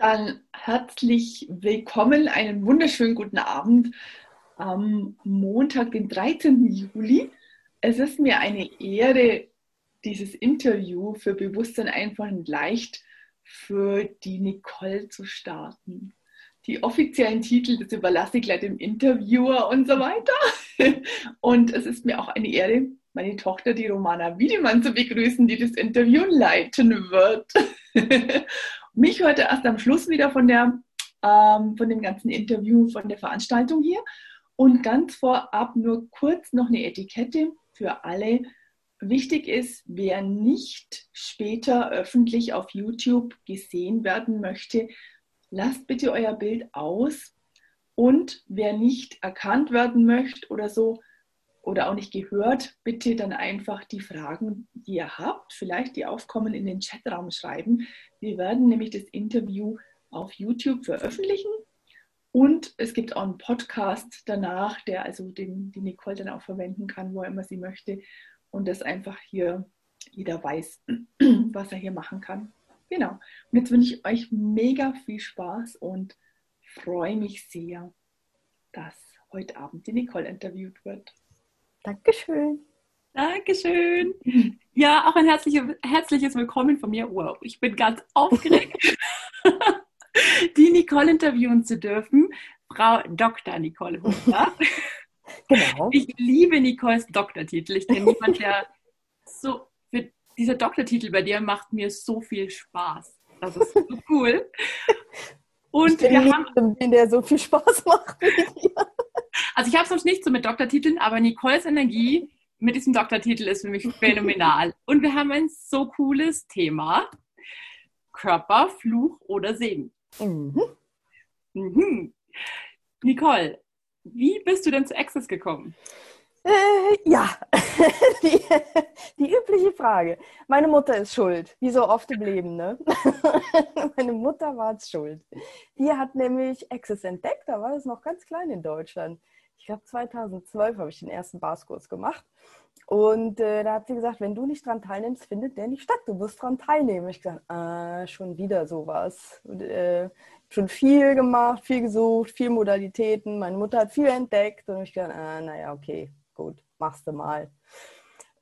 Dann herzlich willkommen, einen wunderschönen guten Abend am Montag, den 13. Juli. Es ist mir eine Ehre, dieses Interview für Bewusstsein einfach und leicht für die Nicole zu starten. Die offiziellen Titel, das überlasse ich gleich dem Interviewer und so weiter. Und es ist mir auch eine Ehre, meine Tochter, die Romana Wiedemann, zu begrüßen, die das Interview leiten wird. Mich heute erst am Schluss wieder von, der, ähm, von dem ganzen Interview, von der Veranstaltung hier. Und ganz vorab nur kurz noch eine Etikette für alle. Wichtig ist, wer nicht später öffentlich auf YouTube gesehen werden möchte, lasst bitte euer Bild aus. Und wer nicht erkannt werden möchte oder so, oder auch nicht gehört, bitte dann einfach die Fragen, die ihr habt, vielleicht die aufkommen, in den Chatraum schreiben. Wir werden nämlich das Interview auf YouTube veröffentlichen und es gibt auch einen Podcast danach, der also den, die Nicole dann auch verwenden kann, wo immer sie möchte und das einfach hier jeder weiß, was er hier machen kann. Genau. Und jetzt wünsche ich euch mega viel Spaß und freue mich sehr, dass heute Abend die Nicole interviewt wird. Dankeschön. Dankeschön. Ja, auch ein herzliches, herzliches Willkommen von mir. Wow, ich bin ganz aufgeregt, die Nicole interviewen zu dürfen. Frau Dr. Nicole Huber. Genau. Ich liebe Nicoles Doktortitel. Ich kenne niemanden, der so, dieser Doktortitel bei dir macht mir so viel Spaß. Das ist so cool. Und ich wir haben, der so viel Spaß macht. Also ich habe sonst nicht so mit Doktortiteln, aber Nicoles Energie mit diesem Doktortitel ist für mich phänomenal. Und wir haben ein so cooles Thema. Körper, Fluch oder Segen. Mhm. Mhm. Nicole, wie bist du denn zu Access gekommen? Äh, ja, die, die, übliche Frage. Meine Mutter ist schuld, wie so oft im Leben. Ne? Meine Mutter war es schuld. Die hat nämlich Access entdeckt, da war es noch ganz klein in Deutschland. Ich glaube, 2012 habe ich den ersten Barskurs gemacht. Und äh, da hat sie gesagt, wenn du nicht dran teilnimmst, findet der nicht statt. Du musst dran teilnehmen. Ich gesagt, ah, schon wieder sowas. Und, äh, schon viel gemacht, viel gesucht, viel Modalitäten. Meine Mutter hat viel entdeckt und ich gesagt, ah, naja, okay, gut, machst du mal.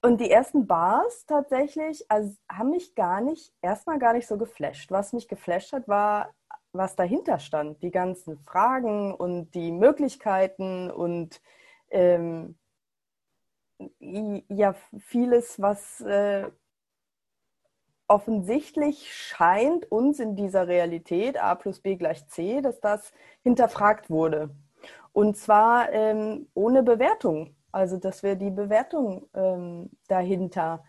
Und die ersten Bars tatsächlich also, haben mich gar nicht, erstmal gar nicht so geflasht. Was mich geflasht hat, war, was dahinter stand. Die ganzen Fragen und die Möglichkeiten und ähm, ja, vieles, was äh, offensichtlich scheint uns in dieser Realität A plus B gleich C, dass das hinterfragt wurde. Und zwar ähm, ohne Bewertung. Also, dass wir die Bewertung ähm, dahinter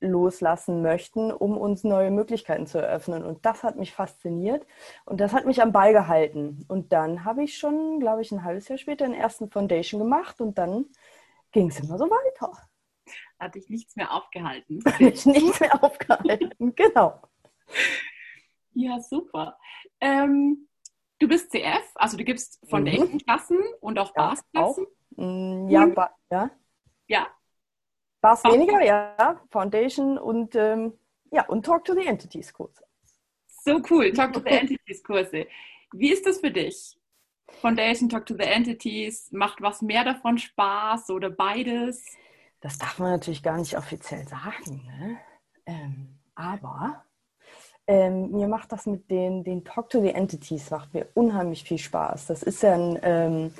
loslassen möchten, um uns neue Möglichkeiten zu eröffnen. Und das hat mich fasziniert und das hat mich am Ball gehalten. Und dann habe ich schon, glaube ich, ein halbes Jahr später den ersten Foundation gemacht und dann ging es immer so weiter. Hat dich nichts mehr aufgehalten. Hat dich nichts mehr aufgehalten, genau. Ja, super. Ähm, du bist CF, also du gibst Foundation-Klassen mhm. und auch Bars-Klassen. Mm, ja, ja, ja. Ja. Bars weniger, ja. Foundation und, ähm, ja, und Talk to the Entities Kurse. So cool, Talk to the Entities Kurse. Wie ist das für dich? Foundation, Talk to the Entities, macht was mehr davon Spaß oder beides? Das darf man natürlich gar nicht offiziell sagen, ne? ähm, aber ähm, mir macht das mit den, den Talk to the Entities macht mir unheimlich viel Spaß. Das ist ja ein, ähm,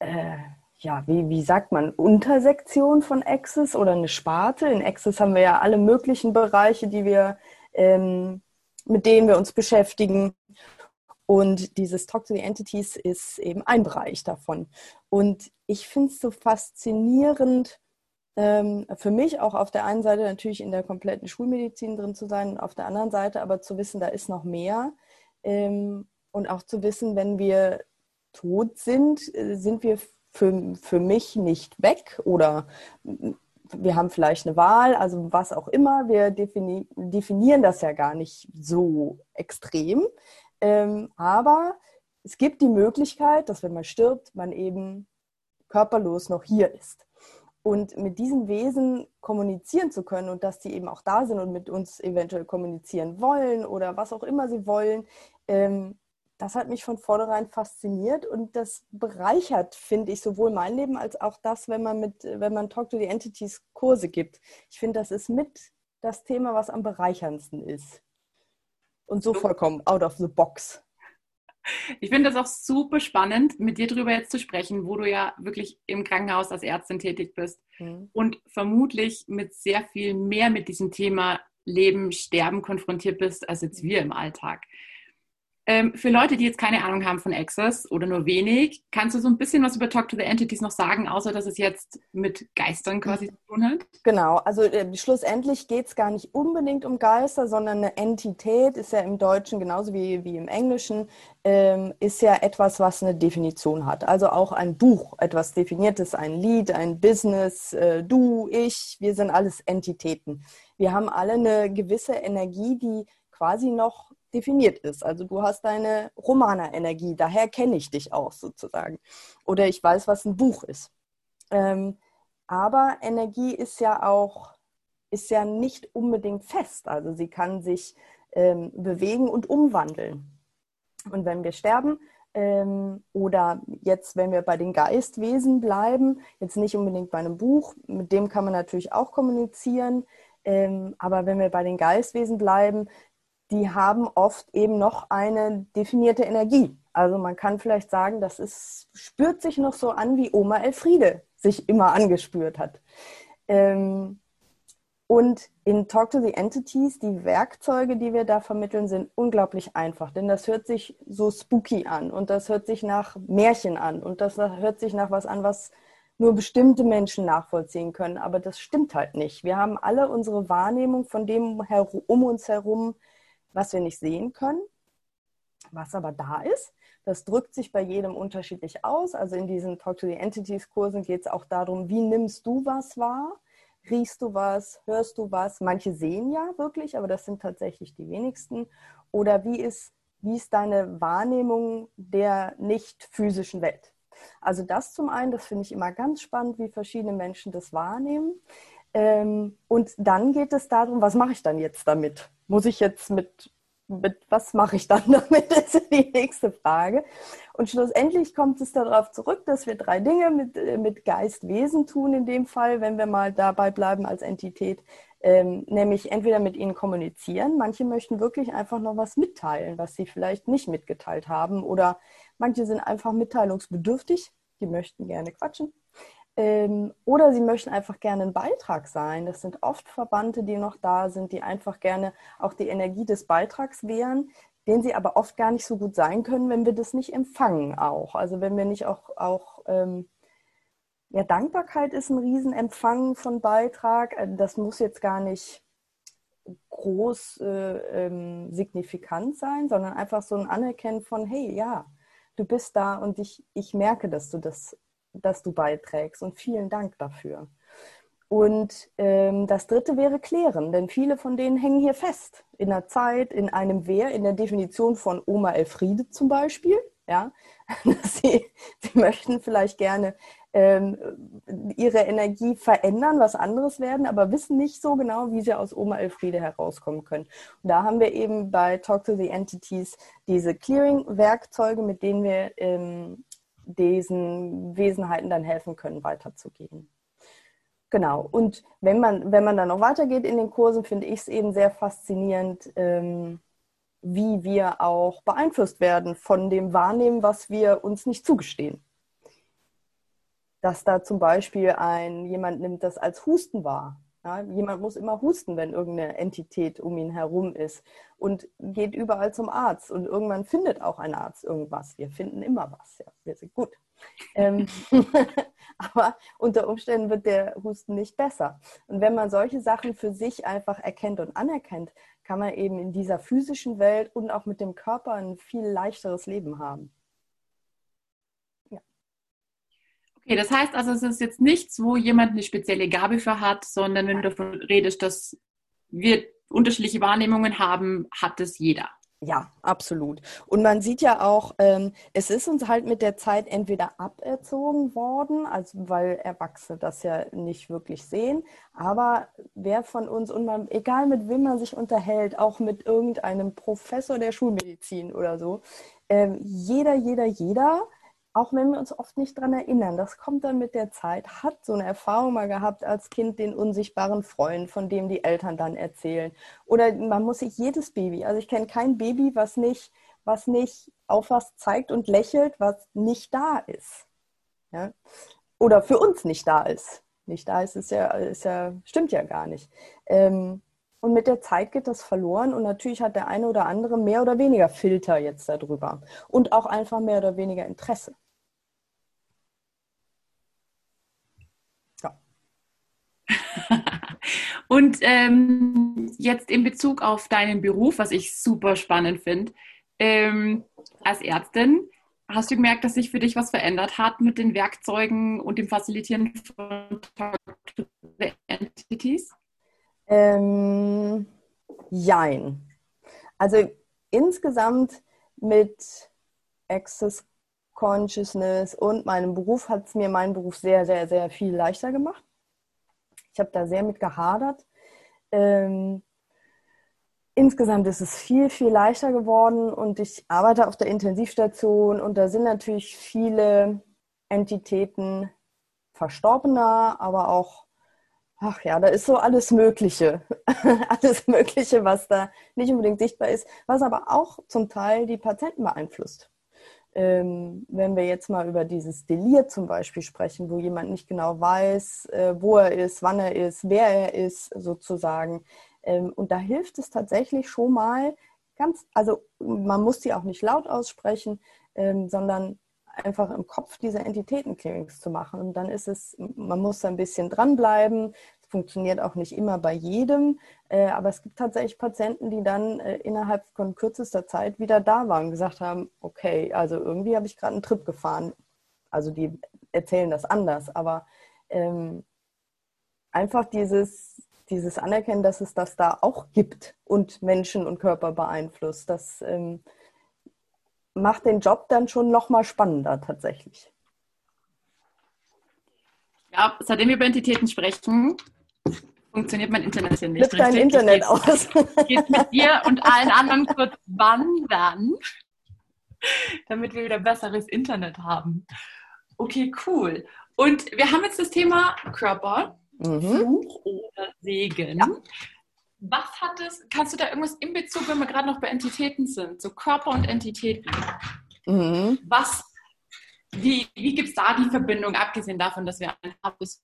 äh, ja, wie, wie sagt man, Untersektion von Access oder eine Sparte. In Access haben wir ja alle möglichen Bereiche, die wir, ähm, mit denen wir uns beschäftigen. Und dieses Talk to the Entities ist eben ein Bereich davon. Und ich finde es so faszinierend, ähm, für mich auch auf der einen Seite natürlich in der kompletten Schulmedizin drin zu sein, auf der anderen Seite aber zu wissen, da ist noch mehr. Ähm, und auch zu wissen, wenn wir tot sind, äh, sind wir für, für mich nicht weg oder wir haben vielleicht eine Wahl, also was auch immer. Wir defini definieren das ja gar nicht so extrem. Ähm, aber es gibt die Möglichkeit, dass wenn man stirbt, man eben körperlos noch hier ist. Und mit diesen Wesen kommunizieren zu können und dass die eben auch da sind und mit uns eventuell kommunizieren wollen oder was auch immer sie wollen, ähm, das hat mich von vornherein fasziniert und das bereichert, finde ich, sowohl mein Leben als auch das, wenn man mit, wenn man Talk to the Entities Kurse gibt. Ich finde, das ist mit das Thema, was am bereicherndsten ist. Und so vollkommen out of the box. Ich finde das auch super spannend, mit dir darüber jetzt zu sprechen, wo du ja wirklich im Krankenhaus als Ärztin tätig bist mhm. und vermutlich mit sehr viel mehr mit diesem Thema Leben, Sterben konfrontiert bist, als jetzt wir im Alltag. Ähm, für Leute, die jetzt keine Ahnung haben von Access oder nur wenig, kannst du so ein bisschen was über Talk to the Entities noch sagen, außer dass es jetzt mit Geistern quasi zu tun hat? Genau, also äh, schlussendlich geht es gar nicht unbedingt um Geister, sondern eine Entität ist ja im Deutschen genauso wie, wie im Englischen, ähm, ist ja etwas, was eine Definition hat. Also auch ein Buch, etwas Definiertes, ein Lied, ein Business, äh, du, ich, wir sind alles Entitäten. Wir haben alle eine gewisse Energie, die quasi noch definiert ist. Also du hast deine Romaner-Energie, daher kenne ich dich auch sozusagen. Oder ich weiß, was ein Buch ist. Ähm, aber Energie ist ja auch, ist ja nicht unbedingt fest. Also sie kann sich ähm, bewegen und umwandeln. Und wenn wir sterben, ähm, oder jetzt, wenn wir bei den Geistwesen bleiben, jetzt nicht unbedingt bei einem Buch, mit dem kann man natürlich auch kommunizieren, ähm, aber wenn wir bei den Geistwesen bleiben, die haben oft eben noch eine definierte Energie. Also man kann vielleicht sagen, das ist, spürt sich noch so an, wie Oma Elfriede sich immer angespürt hat. Ähm, und in Talk to the Entities, die Werkzeuge, die wir da vermitteln, sind unglaublich einfach. Denn das hört sich so spooky an und das hört sich nach Märchen an und das hört sich nach was an, was nur bestimmte Menschen nachvollziehen können. Aber das stimmt halt nicht. Wir haben alle unsere Wahrnehmung von dem um uns herum was wir nicht sehen können, was aber da ist. Das drückt sich bei jedem unterschiedlich aus. Also in diesen Talk to the Entities Kursen geht es auch darum, wie nimmst du was wahr? Riechst du was? Hörst du was? Manche sehen ja wirklich, aber das sind tatsächlich die wenigsten. Oder wie ist, wie ist deine Wahrnehmung der nicht physischen Welt? Also das zum einen, das finde ich immer ganz spannend, wie verschiedene Menschen das wahrnehmen. Ähm, und dann geht es darum, was mache ich dann jetzt damit? Muss ich jetzt mit, mit was mache ich dann damit? Das ist die nächste Frage. Und schlussendlich kommt es darauf zurück, dass wir drei Dinge mit, äh, mit Geist, Wesen tun in dem Fall, wenn wir mal dabei bleiben als Entität. Ähm, nämlich entweder mit ihnen kommunizieren. Manche möchten wirklich einfach noch was mitteilen, was sie vielleicht nicht mitgeteilt haben. Oder manche sind einfach mitteilungsbedürftig, die möchten gerne quatschen. Ähm, oder sie möchten einfach gerne ein Beitrag sein. Das sind oft Verbannte, die noch da sind, die einfach gerne auch die Energie des Beitrags wären, den sie aber oft gar nicht so gut sein können, wenn wir das nicht empfangen auch. Also wenn wir nicht auch, auch ähm, ja, Dankbarkeit ist ein Riesenempfang von Beitrag. Äh, das muss jetzt gar nicht groß äh, ähm, signifikant sein, sondern einfach so ein Anerkennen von, hey, ja, du bist da und ich, ich merke, dass du das dass du beiträgst. Und vielen Dank dafür. Und ähm, das dritte wäre klären, denn viele von denen hängen hier fest. In der Zeit, in einem Wer, in der Definition von Oma Elfriede zum Beispiel. Ja, sie, sie möchten vielleicht gerne ähm, ihre Energie verändern, was anderes werden, aber wissen nicht so genau, wie sie aus Oma Elfriede herauskommen können. Und da haben wir eben bei Talk to the Entities diese Clearing-Werkzeuge, mit denen wir ähm, diesen Wesenheiten dann helfen können, weiterzugehen. Genau. Und wenn man, wenn man dann noch weitergeht in den Kursen, finde ich es eben sehr faszinierend, ähm, wie wir auch beeinflusst werden von dem Wahrnehmen, was wir uns nicht zugestehen. Dass da zum Beispiel ein, jemand nimmt das als Husten wahr ja, jemand muss immer husten, wenn irgendeine Entität um ihn herum ist und geht überall zum Arzt und irgendwann findet auch ein Arzt irgendwas. Wir finden immer was, ja, wir sind gut. ähm, aber unter Umständen wird der Husten nicht besser. Und wenn man solche Sachen für sich einfach erkennt und anerkennt, kann man eben in dieser physischen Welt und auch mit dem Körper ein viel leichteres Leben haben. Okay, das heißt also, es ist jetzt nichts, wo jemand eine spezielle Gabe für hat, sondern wenn du davon redest, dass wir unterschiedliche Wahrnehmungen haben, hat es jeder. Ja, absolut. Und man sieht ja auch, ähm, es ist uns halt mit der Zeit entweder aberzogen worden, also weil Erwachsene das ja nicht wirklich sehen, aber wer von uns, und man, egal mit wem man sich unterhält, auch mit irgendeinem Professor der Schulmedizin oder so, ähm, jeder, jeder, jeder auch wenn wir uns oft nicht daran erinnern, das kommt dann mit der Zeit, hat so eine Erfahrung mal gehabt als Kind, den unsichtbaren Freund, von dem die Eltern dann erzählen. Oder man muss sich jedes Baby, also ich kenne kein Baby, was nicht, was nicht auf was zeigt und lächelt, was nicht da ist. Ja? Oder für uns nicht da ist. Nicht da ist, ist ja, ist ja stimmt ja gar nicht. Ähm, und mit der Zeit geht das verloren und natürlich hat der eine oder andere mehr oder weniger Filter jetzt darüber und auch einfach mehr oder weniger Interesse. Und ähm, jetzt in Bezug auf deinen Beruf, was ich super spannend finde, ähm, als Ärztin, hast du gemerkt, dass sich für dich was verändert hat mit den Werkzeugen und dem Facilitieren von Entities? Ähm, jein. Also insgesamt mit Access Consciousness und meinem Beruf hat es mir meinen Beruf sehr, sehr, sehr viel leichter gemacht. Ich habe da sehr mit gehadert. Ähm, insgesamt ist es viel, viel leichter geworden und ich arbeite auf der Intensivstation und da sind natürlich viele Entitäten verstorbener, aber auch, ach ja, da ist so alles Mögliche. alles Mögliche, was da nicht unbedingt sichtbar ist, was aber auch zum Teil die Patienten beeinflusst ähm, wenn wir jetzt mal über dieses Delir zum Beispiel sprechen, wo jemand nicht genau weiß, äh, wo er ist, wann er ist, wer er ist, sozusagen. Ähm, und da hilft es tatsächlich schon mal ganz, also man muss sie auch nicht laut aussprechen, ähm, sondern einfach im Kopf diese Entitätenclearings zu machen. Und dann ist es, man muss ein bisschen dranbleiben, funktioniert auch nicht immer bei jedem, äh, aber es gibt tatsächlich Patienten, die dann äh, innerhalb von kürzester Zeit wieder da waren und gesagt haben, okay, also irgendwie habe ich gerade einen Trip gefahren. Also die erzählen das anders, aber ähm, einfach dieses, dieses Anerkennen, dass es das da auch gibt und Menschen und Körper beeinflusst, das ähm, macht den Job dann schon nochmal spannender tatsächlich. Ja, seitdem wir über Entitäten sprechen, funktioniert mein Internet hier nicht. Lift dein Internet aus. Geht mit dir und allen anderen kurz wandern, damit wir wieder besseres Internet haben. Okay, cool. Und wir haben jetzt das Thema Körper, mhm. Fluch oder Segen. Ja. Was hat es, kannst du da irgendwas in Bezug, wenn wir gerade noch bei Entitäten sind, so Körper und Entitäten? Mhm. Was, wie, wie gibt es da die Verbindung, abgesehen davon, dass wir ein Habus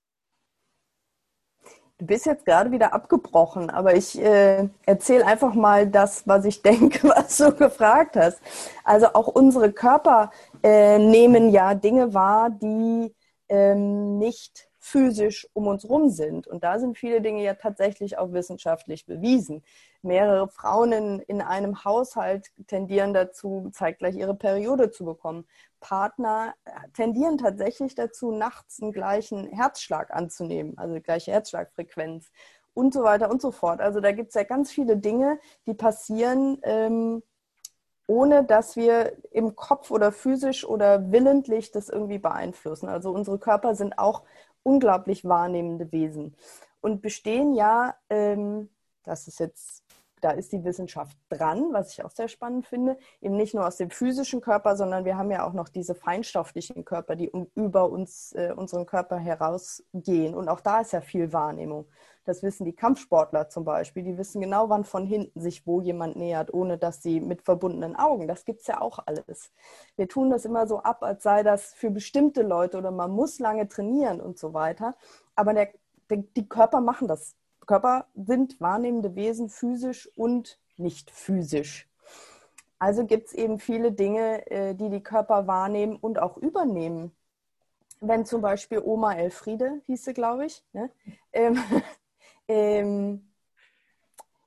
Du bist jetzt gerade wieder abgebrochen, aber ich äh, erzähle einfach mal das, was ich denke, was du gefragt hast. Also auch unsere Körper äh, nehmen ja Dinge wahr, die ähm, nicht physisch um uns rum sind. Und da sind viele Dinge ja tatsächlich auch wissenschaftlich bewiesen. Mehrere Frauen in, in einem Haushalt tendieren dazu, zeitgleich ihre Periode zu bekommen. Partner tendieren tatsächlich dazu, nachts einen gleichen Herzschlag anzunehmen, also die gleiche Herzschlagfrequenz und so weiter und so fort. Also da gibt es ja ganz viele Dinge, die passieren, ähm, ohne dass wir im Kopf oder physisch oder willentlich das irgendwie beeinflussen. Also unsere Körper sind auch unglaublich wahrnehmende Wesen. Und bestehen ja, ähm, das ist jetzt, da ist die Wissenschaft dran, was ich auch sehr spannend finde, eben nicht nur aus dem physischen Körper, sondern wir haben ja auch noch diese feinstofflichen Körper, die um, über uns, äh, unseren Körper herausgehen. Und auch da ist ja viel Wahrnehmung. Das wissen die Kampfsportler zum Beispiel. Die wissen genau, wann von hinten sich wo jemand nähert, ohne dass sie mit verbundenen Augen. Das gibt es ja auch alles. Wir tun das immer so ab, als sei das für bestimmte Leute oder man muss lange trainieren und so weiter. Aber der, der, die Körper machen das. Körper sind wahrnehmende Wesen, physisch und nicht physisch. Also gibt es eben viele Dinge, äh, die die Körper wahrnehmen und auch übernehmen. Wenn zum Beispiel Oma Elfriede, hieß sie, glaube ich, ne? ähm, ähm,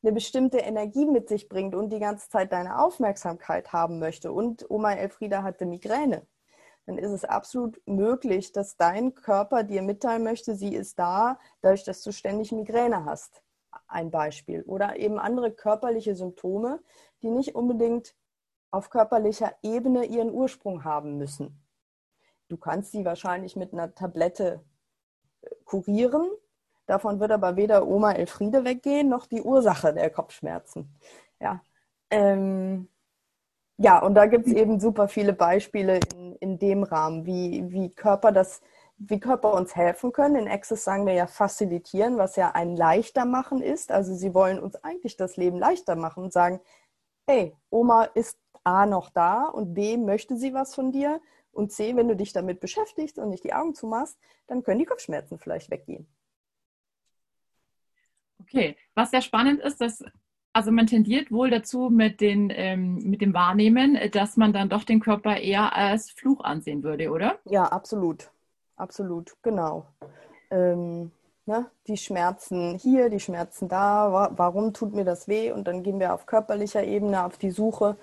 eine bestimmte Energie mit sich bringt und die ganze Zeit deine Aufmerksamkeit haben möchte und Oma Elfrieda hatte Migräne, dann ist es absolut möglich, dass dein Körper dir mitteilen möchte, sie ist da, dadurch, dass du ständig Migräne hast. ein Beispiel. Oder eben andere körperliche Symptome, die nicht unbedingt auf körperlicher Ebene ihren Ursprung haben müssen. Du kannst sie wahrscheinlich mit einer Tablette äh, kurieren. Davon wird aber weder Oma Elfriede weggehen, noch die Ursache der Kopfschmerzen. Ja, ähm, ja und da gibt es eben super viele Beispiele in, in dem Rahmen, wie, wie Körper das wie Körper uns helfen können. In Access sagen wir ja facilitieren, was ja ein leichter machen ist. Also sie wollen uns eigentlich das Leben leichter machen und sagen, hey, Oma ist A noch da und B möchte sie was von dir und C, wenn du dich damit beschäftigst und nicht die Augen zumachst, dann können die Kopfschmerzen vielleicht weggehen. Okay, was sehr spannend ist, dass also man tendiert wohl dazu mit, den, ähm, mit dem Wahrnehmen, dass man dann doch den Körper eher als Fluch ansehen würde, oder? Ja, absolut absolut, genau. Ähm, ne? Die Schmerzen hier, die Schmerzen da, wa warum tut mir das weh? Und dann gehen wir auf körperlicher Ebene auf die Suche.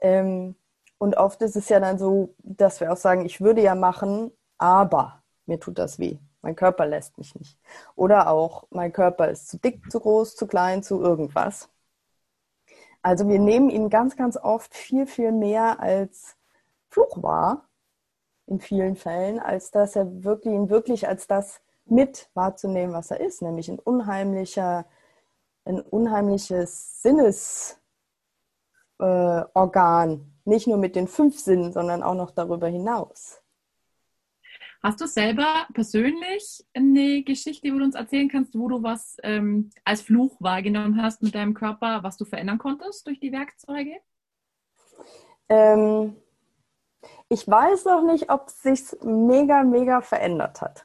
Ähm, und oft ist es ja dann so, dass wir auch sagen, ich würde ja machen, aber mir tut das weh. Mein Körper lässt mich nicht. Oder auch, mein Körper ist zu dick, zu groß, zu klein, zu irgendwas. Also wir nehmen ihn ganz, ganz oft viel, viel mehr als Fluch wahr in vielen Fällen, als dass er wirklich ihn wirklich als das mit wahrzunehmen, was er ist, nämlich ein unheimlicher, ein unheimliches Sinnesorgan, äh, nicht nur mit den fünf Sinnen, sondern auch noch darüber hinaus. Hast du selber persönlich eine Geschichte, wo du uns erzählen kannst, wo du was ähm, als Fluch wahrgenommen hast mit deinem Körper, was du verändern konntest durch die Werkzeuge? Ähm, ich weiß noch nicht, ob es sich mega, mega verändert hat.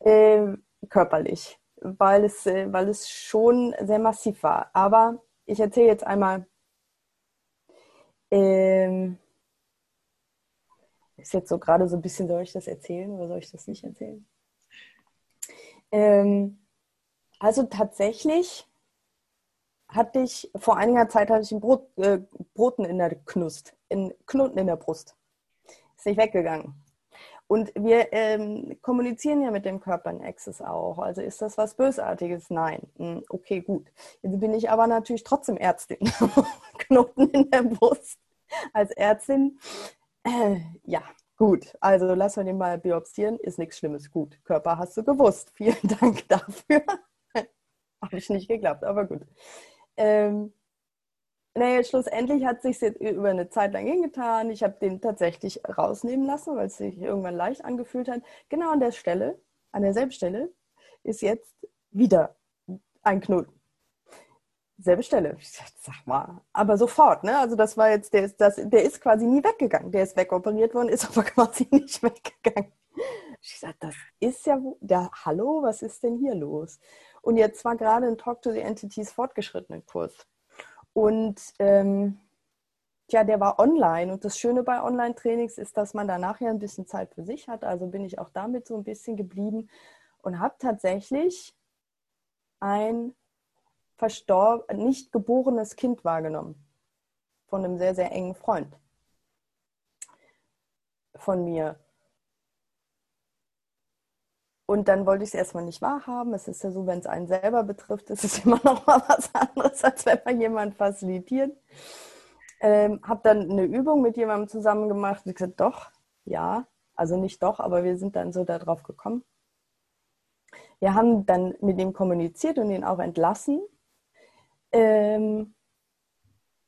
Äh, körperlich, weil es, äh, weil es schon sehr massiv war. Aber ich erzähle jetzt einmal. Ähm, ist jetzt so gerade so ein bisschen, soll ich das erzählen oder soll ich das nicht erzählen? Ähm, also tatsächlich hatte ich, vor einiger Zeit hatte ich ein Brot, äh, Broten in der Knust, in Knoten in der Brust. Ist nicht weggegangen. Und wir ähm, kommunizieren ja mit dem Körper in Access auch. Also ist das was Bösartiges? Nein. Hm, okay, gut. Jetzt bin ich aber natürlich trotzdem Ärztin. Knoten in der Brust als Ärztin. Äh, ja, gut. Also lassen wir den mal biopsieren. Ist nichts Schlimmes. Gut. Körper hast du gewusst. Vielen Dank dafür. Habe ich nicht geglaubt, aber gut. Ähm, naja, schlussendlich hat sich jetzt über eine Zeit lang hingetan. Ich habe den tatsächlich rausnehmen lassen, weil es sich irgendwann leicht angefühlt hat. Genau an der Stelle, an derselben Stelle, ist jetzt wieder ein Knoten. Selbe Stelle. Ich sag, sag mal, aber sofort, ne? Also das war jetzt, der ist, das, der ist quasi nie weggegangen. Der ist wegoperiert worden, ist aber quasi nicht weggegangen. Ich sag, das ist ja, der, hallo, was ist denn hier los? Und jetzt war gerade ein Talk to the Entities fortgeschrittenen Kurs. Und ähm, ja, der war online. Und das Schöne bei Online-Trainings ist, dass man danach ja ein bisschen Zeit für sich hat. Also bin ich auch damit so ein bisschen geblieben und habe tatsächlich ein nicht geborenes Kind wahrgenommen. Von einem sehr, sehr engen Freund von mir. Und dann wollte ich es erstmal nicht wahrhaben. Es ist ja so, wenn es einen selber betrifft, ist es immer noch mal was anderes, als wenn man jemanden facilitiert. Ähm, habe dann eine Übung mit jemandem zusammen gemacht und gesagt, doch, ja, also nicht doch, aber wir sind dann so darauf gekommen. Wir haben dann mit ihm kommuniziert und ihn auch entlassen. Ähm,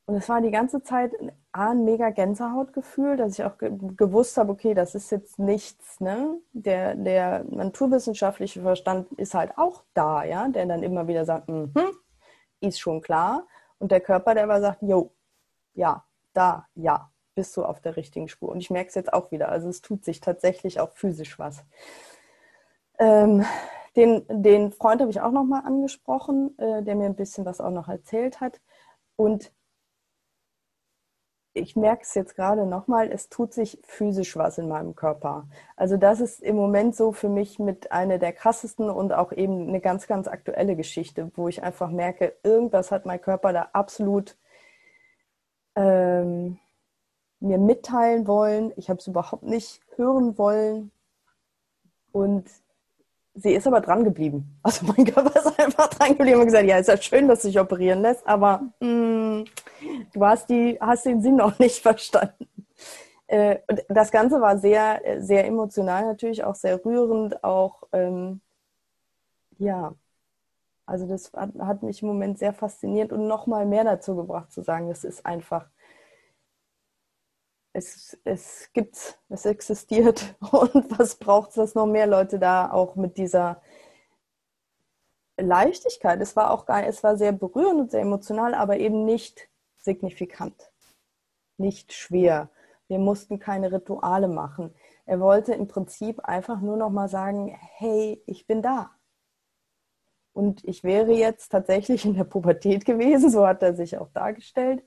und es war die ganze Zeit ein mega Gänsehautgefühl, dass ich auch ge gewusst habe, okay, das ist jetzt nichts, ne? Der, der naturwissenschaftliche Verstand ist halt auch da, ja, der dann immer wieder sagt, mm ist schon klar. Und der Körper, der aber sagt, jo, ja, da, ja, bist du auf der richtigen Spur. Und ich merke es jetzt auch wieder. Also es tut sich tatsächlich auch physisch was. Ähm, den, den Freund habe ich auch nochmal angesprochen, äh, der mir ein bisschen was auch noch erzählt hat. Und ich merke es jetzt gerade nochmal, es tut sich physisch was in meinem Körper. Also das ist im Moment so für mich mit einer der krassesten und auch eben eine ganz, ganz aktuelle Geschichte, wo ich einfach merke, irgendwas hat mein Körper da absolut ähm, mir mitteilen wollen. Ich habe es überhaupt nicht hören wollen. Und sie ist aber dran geblieben. Also mein Körper ist einfach dran geblieben und gesagt, ja, ist ja schön, dass du dich operieren lässt, aber mm, du hast, die, hast den Sinn noch nicht verstanden. Äh, und das Ganze war sehr, sehr emotional natürlich, auch sehr rührend, auch ähm, ja, also das hat, hat, mich im Moment sehr fasziniert und nochmal mehr dazu gebracht zu sagen, es ist einfach, es, es gibt, es existiert und was braucht es, dass noch mehr Leute da auch mit dieser Leichtigkeit, es war auch es war sehr berührend und sehr emotional, aber eben nicht signifikant, nicht schwer. Wir mussten keine Rituale machen. Er wollte im Prinzip einfach nur noch mal sagen, hey, ich bin da. Und ich wäre jetzt tatsächlich in der Pubertät gewesen, so hat er sich auch dargestellt.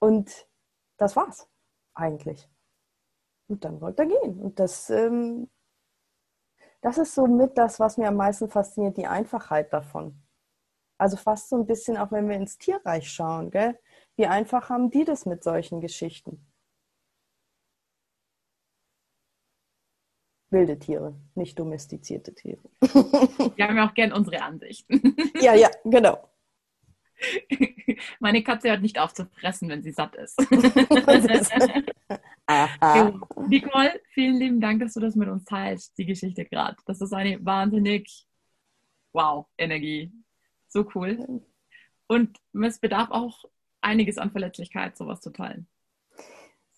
Und das war's eigentlich. Und dann wollte er gehen. Und das, ähm, das ist so mit das, was mir am meisten fasziniert, die Einfachheit davon. Also fast so ein bisschen, auch wenn wir ins Tierreich schauen, gell? wie einfach haben die das mit solchen Geschichten? wilde Tiere, nicht domestizierte Tiere. Wir haben ja auch gern unsere Ansichten. Ja, ja, genau. Meine Katze hört nicht auf zu fressen, wenn sie satt ist. Nicole, vielen lieben Dank, dass du das mit uns teilst, die Geschichte gerade. Das ist eine wahnsinnig wow Energie. So cool. Und es bedarf auch einiges an Verletzlichkeit, sowas zu teilen.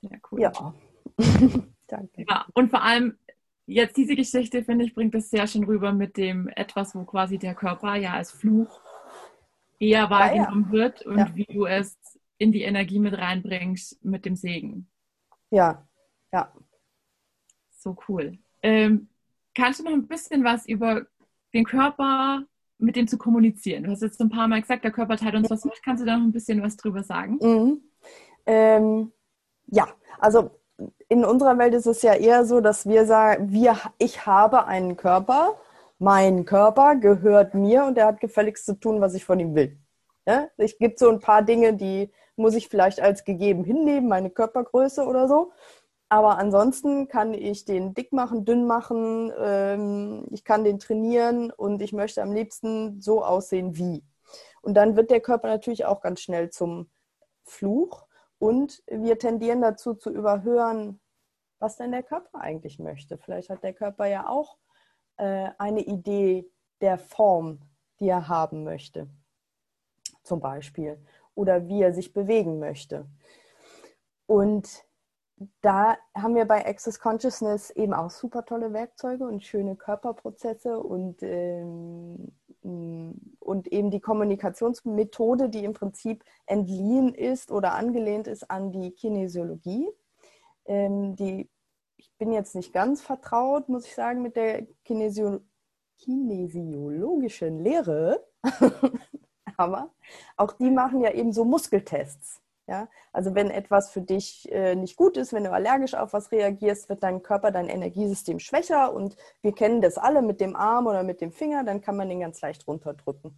Sehr cool. Ja. Danke. Ja, und vor allem jetzt diese Geschichte, finde ich, bringt es sehr schön rüber mit dem etwas, wo quasi der Körper ja als Fluch eher wahrgenommen ja, ja. wird und ja. wie du es in die Energie mit reinbringst mit dem Segen. Ja, ja. So cool. Ähm, kannst du noch ein bisschen was über den Körper mit dem zu kommunizieren? Du hast jetzt ein paar Mal gesagt, der Körper teilt uns was mit. Kannst du da noch ein bisschen was drüber sagen? Mhm. Ähm, ja, also in unserer Welt ist es ja eher so, dass wir sagen, wir, ich habe einen Körper, mein Körper gehört mir und er hat gefälligst zu tun, was ich von ihm will. Ja? Es gibt so ein paar Dinge, die muss ich vielleicht als gegeben hinnehmen, meine Körpergröße oder so. Aber ansonsten kann ich den dick machen, dünn machen, ähm, ich kann den trainieren und ich möchte am liebsten so aussehen wie. Und dann wird der Körper natürlich auch ganz schnell zum Fluch und wir tendieren dazu zu überhören, was denn der Körper eigentlich möchte. Vielleicht hat der Körper ja auch äh, eine Idee der Form, die er haben möchte, zum Beispiel, oder wie er sich bewegen möchte. Und da haben wir bei Access Consciousness eben auch super tolle Werkzeuge und schöne Körperprozesse und, ähm, und eben die Kommunikationsmethode, die im Prinzip entliehen ist oder angelehnt ist an die Kinesiologie. Ähm, die, ich bin jetzt nicht ganz vertraut, muss ich sagen, mit der Kinesio kinesiologischen Lehre, aber auch die machen ja eben so Muskeltests. Ja? Also wenn etwas für dich äh, nicht gut ist, wenn du allergisch auf was reagierst, wird dein Körper, dein Energiesystem schwächer und wir kennen das alle mit dem Arm oder mit dem Finger, dann kann man den ganz leicht runterdrücken.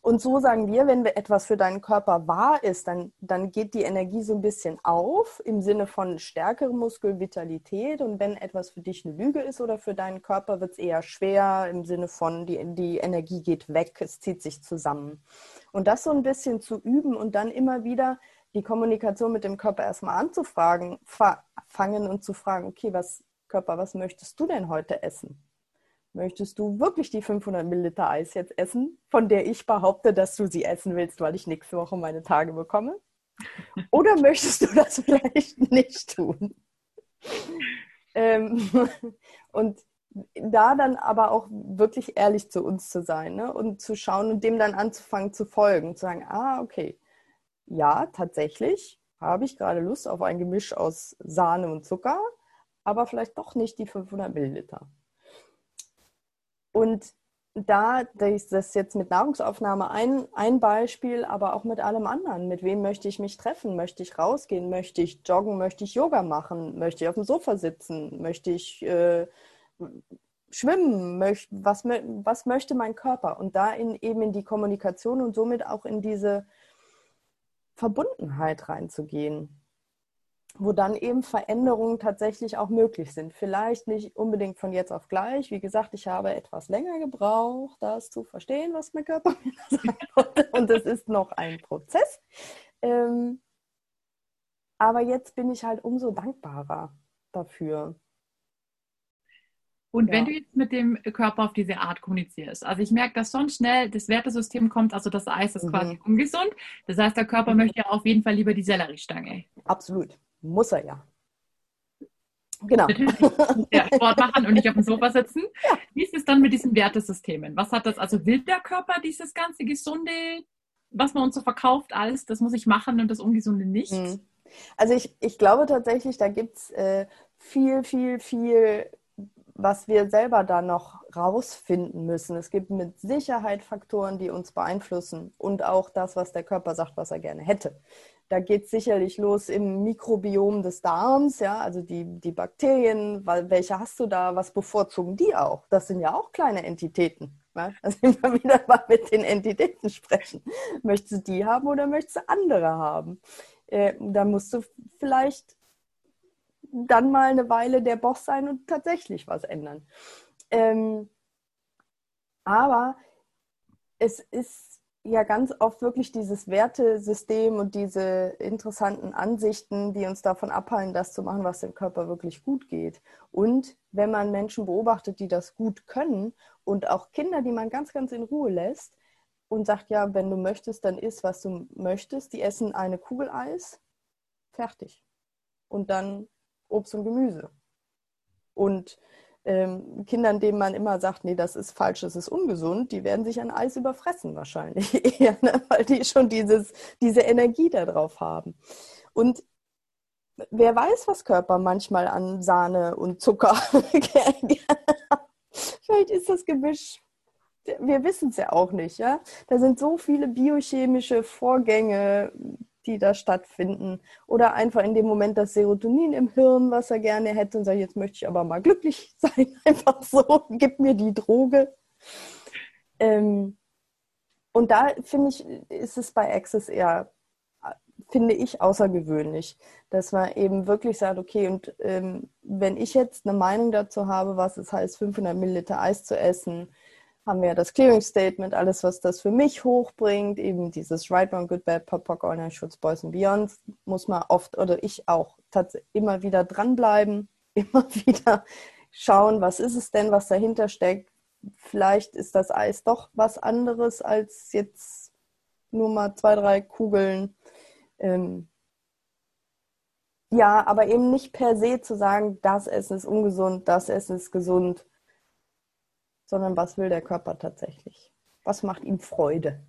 Und so sagen wir, wenn etwas für deinen Körper wahr ist, dann, dann geht die Energie so ein bisschen auf im Sinne von stärkere Muskelvitalität. Und wenn etwas für dich eine Lüge ist oder für deinen Körper, wird es eher schwer im Sinne von die, die Energie geht weg, es zieht sich zusammen. Und das so ein bisschen zu üben und dann immer wieder die Kommunikation mit dem Körper erstmal anzufragen, fangen und zu fragen, okay, was Körper, was möchtest du denn heute essen? Möchtest du wirklich die 500 Milliliter Eis jetzt essen, von der ich behaupte, dass du sie essen willst, weil ich nächste Woche meine Tage bekomme? Oder möchtest du das vielleicht nicht tun? ähm, und da dann aber auch wirklich ehrlich zu uns zu sein ne? und zu schauen und dem dann anzufangen zu folgen, zu sagen, ah, okay, ja, tatsächlich habe ich gerade Lust auf ein Gemisch aus Sahne und Zucker, aber vielleicht doch nicht die 500 Milliliter. Und da, das ist jetzt mit Nahrungsaufnahme ein, ein Beispiel, aber auch mit allem anderen. Mit wem möchte ich mich treffen? Möchte ich rausgehen? Möchte ich joggen? Möchte ich Yoga machen? Möchte ich auf dem Sofa sitzen? Möchte ich äh, schwimmen? Möcht, was, was möchte mein Körper? Und da in, eben in die Kommunikation und somit auch in diese Verbundenheit reinzugehen. Wo dann eben Veränderungen tatsächlich auch möglich sind. Vielleicht nicht unbedingt von jetzt auf gleich. Wie gesagt, ich habe etwas länger gebraucht, das zu verstehen, was mein Körper mir sagt. Und es ist noch ein Prozess. Ähm, aber jetzt bin ich halt umso dankbarer dafür. Und ja. wenn du jetzt mit dem Körper auf diese Art kommunizierst, also ich merke, dass schon schnell das Wertesystem kommt, also das Eis ist mhm. quasi ungesund. Das heißt, der Körper mhm. möchte ja auf jeden Fall lieber die Selleriestange. Absolut. Muss er ja. Genau. Ja, Sport machen und nicht auf dem Sofa sitzen. Ja. Wie ist es dann mit diesen Wertesystemen? Was hat das, also will der Körper dieses ganze Gesunde, was man uns so verkauft, alles, das muss ich machen und das Ungesunde nicht? Mhm. Also ich, ich glaube tatsächlich, da gibt es äh, viel, viel, viel, was wir selber da noch rausfinden müssen. Es gibt mit Sicherheit Faktoren, die uns beeinflussen und auch das, was der Körper sagt, was er gerne hätte. Da geht es sicherlich los im Mikrobiom des Darms, ja, also die, die Bakterien, weil, welche hast du da, was bevorzugen die auch? Das sind ja auch kleine Entitäten. Ne? Also immer wieder mal mit den Entitäten sprechen. Möchtest du die haben oder möchtest du andere haben? Äh, da musst du vielleicht dann mal eine Weile der Boss sein und tatsächlich was ändern. Ähm, aber es ist ja ganz oft wirklich dieses Wertesystem und diese interessanten Ansichten, die uns davon abhalten, das zu machen, was dem Körper wirklich gut geht. Und wenn man Menschen beobachtet, die das gut können und auch Kinder, die man ganz, ganz in Ruhe lässt, und sagt, ja, wenn du möchtest, dann isst, was du möchtest. Die essen eine Kugel Eis, fertig. Und dann Obst und Gemüse. Und ähm, Kindern, denen man immer sagt, nee, das ist falsch, das ist ungesund, die werden sich an Eis überfressen wahrscheinlich eher, ne? weil die schon dieses, diese Energie darauf haben. Und wer weiß, was Körper manchmal an Sahne und Zucker Vielleicht ist das Gemisch wir wissen es ja auch nicht, ja. Da sind so viele biochemische Vorgänge, die da stattfinden. Oder einfach in dem Moment das Serotonin im Hirn, was er gerne hätte und sagt, jetzt möchte ich aber mal glücklich sein. Einfach so, gib mir die Droge. Ähm, und da finde ich, ist es bei Access eher, finde ich, außergewöhnlich, dass man eben wirklich sagt, okay, und ähm, wenn ich jetzt eine Meinung dazu habe, was es heißt, 500 Milliliter Eis zu essen, haben wir das Clearing Statement, alles, was das für mich hochbringt, eben dieses Right, Wrong, Good, Bad, Pop, Pock, Online, Schutz, Boys and Beyond, muss man oft oder ich auch immer wieder dranbleiben, immer wieder schauen, was ist es denn, was dahinter steckt. Vielleicht ist das Eis doch was anderes als jetzt nur mal zwei, drei Kugeln. Ähm, ja, aber eben nicht per se zu sagen, das Essen ist ungesund, das Essen ist gesund sondern was will der Körper tatsächlich? Was macht ihm Freude?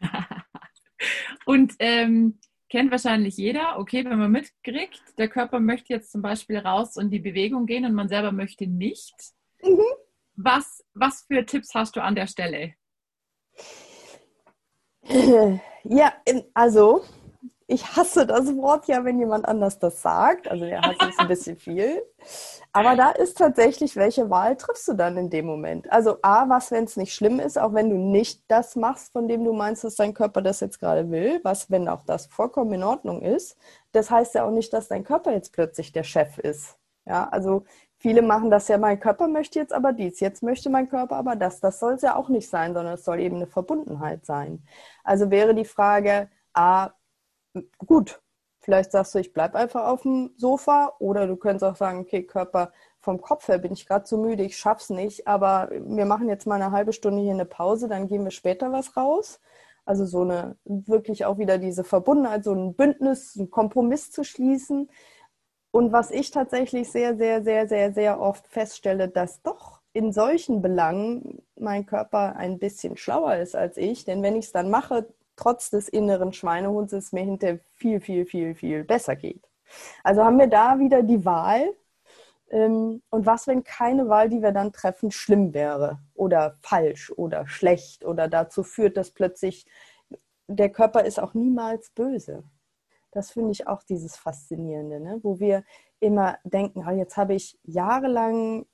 Und ähm, kennt wahrscheinlich jeder, okay, wenn man mitkriegt, der Körper möchte jetzt zum Beispiel raus und die Bewegung gehen und man selber möchte nicht. Mhm. Was, was für Tipps hast du an der Stelle? Ja, also ich hasse das Wort ja, wenn jemand anders das sagt. Also der hasst es ein bisschen viel. Aber da ist tatsächlich, welche Wahl triffst du dann in dem Moment? Also A, was, wenn es nicht schlimm ist, auch wenn du nicht das machst, von dem du meinst, dass dein Körper das jetzt gerade will, was, wenn auch das vollkommen in Ordnung ist. Das heißt ja auch nicht, dass dein Körper jetzt plötzlich der Chef ist. Ja, also viele machen das ja, mein Körper möchte jetzt aber dies, jetzt möchte mein Körper aber das. Das soll es ja auch nicht sein, sondern es soll eben eine Verbundenheit sein. Also wäre die Frage, A, gut, vielleicht sagst du, ich bleibe einfach auf dem Sofa oder du könntest auch sagen, okay, Körper, vom Kopf her bin ich gerade so müde, ich schaff's nicht, aber wir machen jetzt mal eine halbe Stunde hier eine Pause, dann gehen wir später was raus. Also so eine wirklich auch wieder diese Verbundenheit, so ein Bündnis, ein Kompromiss zu schließen. Und was ich tatsächlich sehr, sehr, sehr, sehr, sehr oft feststelle, dass doch in solchen Belangen mein Körper ein bisschen schlauer ist als ich. Denn wenn ich es dann mache, trotz des inneren Schweinehunds es mir hinterher viel, viel, viel, viel besser geht. Also haben wir da wieder die Wahl. Ähm, und was, wenn keine Wahl, die wir dann treffen, schlimm wäre oder falsch oder schlecht oder dazu führt, dass plötzlich der Körper ist auch niemals böse. Das finde ich auch dieses Faszinierende, ne? wo wir immer denken, ah, jetzt habe ich jahrelang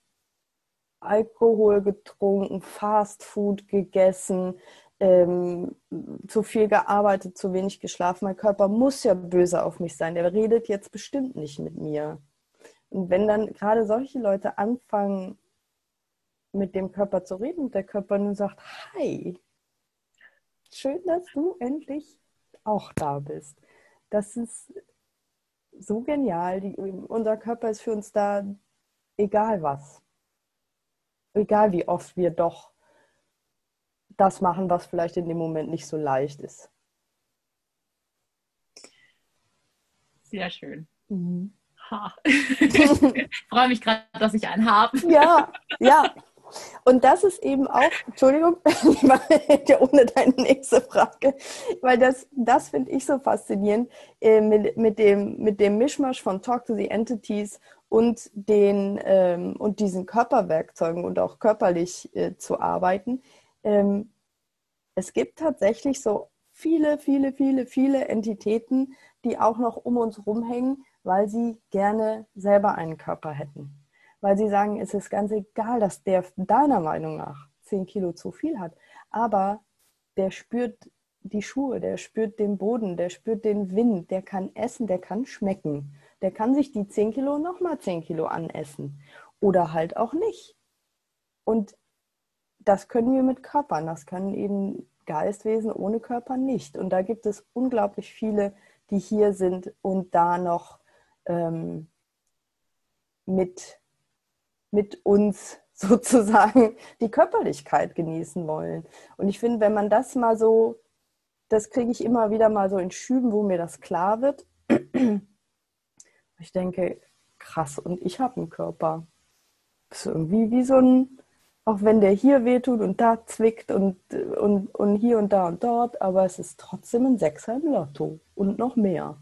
Alkohol getrunken, Fast Food gegessen, ähm, zu viel gearbeitet, zu wenig geschlafen. Mein Körper muss ja böse auf mich sein. Der redet jetzt bestimmt nicht mit mir. Und wenn dann gerade solche Leute anfangen, mit dem Körper zu reden und der Körper nur sagt, hi, schön, dass du endlich auch da bist. Das ist so genial. Die, unser Körper ist für uns da, egal was. Egal wie oft wir doch das machen, was vielleicht in dem Moment nicht so leicht ist. Sehr schön. Mhm. ich freue mich gerade, dass ich einen habe. Ja, ja. Und das ist eben auch, Entschuldigung, ohne deine nächste Frage, weil das, das finde ich so faszinierend äh, mit, mit, dem, mit dem Mischmasch von Talk to the Entities und, den, ähm, und diesen Körperwerkzeugen und auch körperlich äh, zu arbeiten. Ähm, es gibt tatsächlich so viele, viele, viele, viele Entitäten, die auch noch um uns rumhängen, weil sie gerne selber einen Körper hätten. Weil sie sagen, es ist ganz egal, dass der deiner Meinung nach 10 Kilo zu viel hat, aber der spürt die Schuhe, der spürt den Boden, der spürt den Wind, der kann essen, der kann schmecken. Der kann sich die 10 Kilo nochmal 10 Kilo anessen. Oder halt auch nicht. Und das können wir mit Körpern, das können eben Geistwesen ohne Körper nicht. Und da gibt es unglaublich viele, die hier sind und da noch ähm, mit, mit uns sozusagen die Körperlichkeit genießen wollen. Und ich finde, wenn man das mal so, das kriege ich immer wieder mal so in Schüben, wo mir das klar wird. Ich denke, krass, und ich habe einen Körper. Das ist irgendwie wie so ein, auch wenn der hier wehtut und da zwickt und, und, und hier und da und dort, aber es ist trotzdem ein Sechser im Lotto und noch mehr.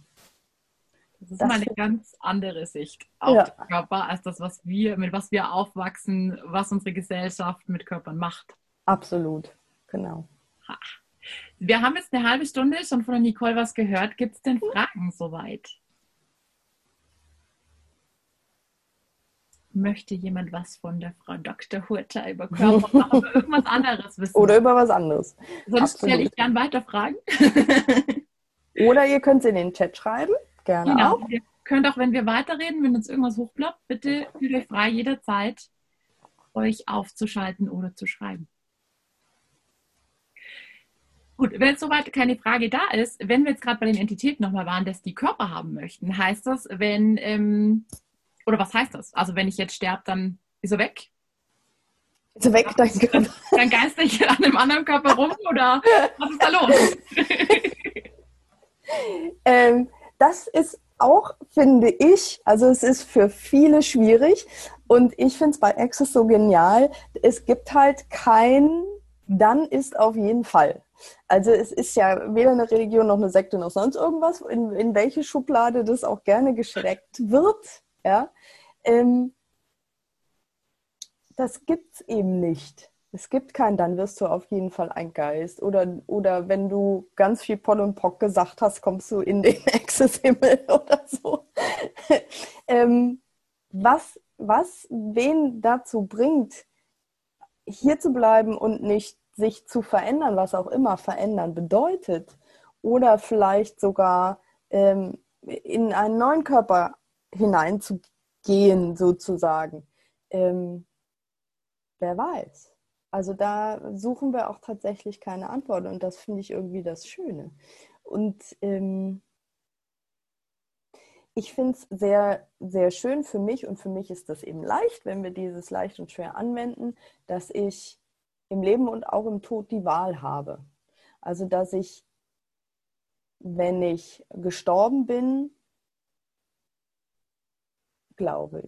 Das ist das mal eine ganz andere Sicht auf ja. den Körper als das, was wir, mit was wir aufwachsen, was unsere Gesellschaft mit Körpern macht. Absolut, genau. Wir haben jetzt eine halbe Stunde schon von Nicole was gehört. Gibt es denn Fragen soweit? Möchte jemand was von der Frau Dr. Hurter über Körper oder irgendwas anderes wissen? Oder über was anderes. Sonst stelle ich gern weiter Fragen. oder ihr könnt es in den Chat schreiben. Gerne genau. auch. Ihr könnt auch, wenn wir weiterreden, wenn uns irgendwas hochploppt, bitte fühlt euch frei, jederzeit euch aufzuschalten oder zu schreiben. Gut, wenn soweit keine Frage da ist, wenn wir jetzt gerade bei den Entitäten nochmal waren, dass die Körper haben möchten, heißt das, wenn, ähm, oder was heißt das? Also wenn ich jetzt sterbe, dann ist er weg? Ist er weg, dein Körper? Dann geister ich an einem anderen Körper rum oder was ist da los? ähm, das ist auch, finde ich, also es ist für viele schwierig und ich finde es bei Access so genial. Es gibt halt kein, dann ist auf jeden Fall. Also es ist ja weder eine Religion noch eine Sekte noch sonst irgendwas, in, in welche Schublade das auch gerne geschreckt wird. Ja? Ähm, das gibt es eben nicht. Es gibt keinen, dann wirst du auf jeden Fall ein Geist. Oder, oder wenn du ganz viel Poll und Pock gesagt hast, kommst du in den Access-Himmel oder so. ähm, was, was wen dazu bringt, hier zu bleiben und nicht sich zu verändern, was auch immer verändern bedeutet, oder vielleicht sogar ähm, in einen neuen Körper hineinzugehen, sozusagen. Ähm, wer weiß. Also da suchen wir auch tatsächlich keine Antwort und das finde ich irgendwie das Schöne. Und ähm, ich finde es sehr, sehr schön für mich und für mich ist das eben leicht, wenn wir dieses leicht und schwer anwenden, dass ich im Leben und auch im Tod die Wahl habe. Also dass ich, wenn ich gestorben bin, glaube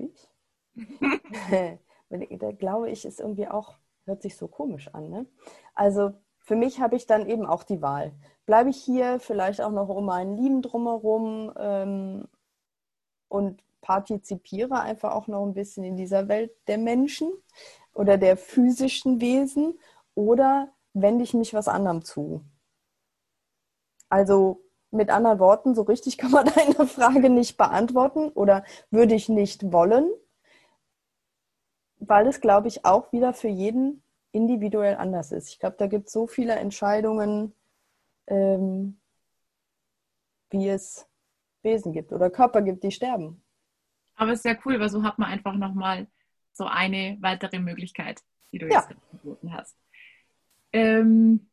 ich, da glaube ich, ist irgendwie auch Hört sich so komisch an, ne? Also für mich habe ich dann eben auch die Wahl. Bleibe ich hier vielleicht auch noch um meinen Lieben drumherum ähm, und partizipiere einfach auch noch ein bisschen in dieser Welt der Menschen oder der physischen Wesen oder wende ich mich was anderem zu? Also mit anderen Worten, so richtig kann man deine Frage nicht beantworten oder würde ich nicht wollen, weil es, glaube ich, auch wieder für jeden individuell anders ist. Ich glaube, da gibt es so viele Entscheidungen, ähm, wie es Wesen gibt oder Körper gibt, die sterben. Aber es ist ja cool, weil so hat man einfach nochmal so eine weitere Möglichkeit, die du jetzt ja. geboten hast. Ähm,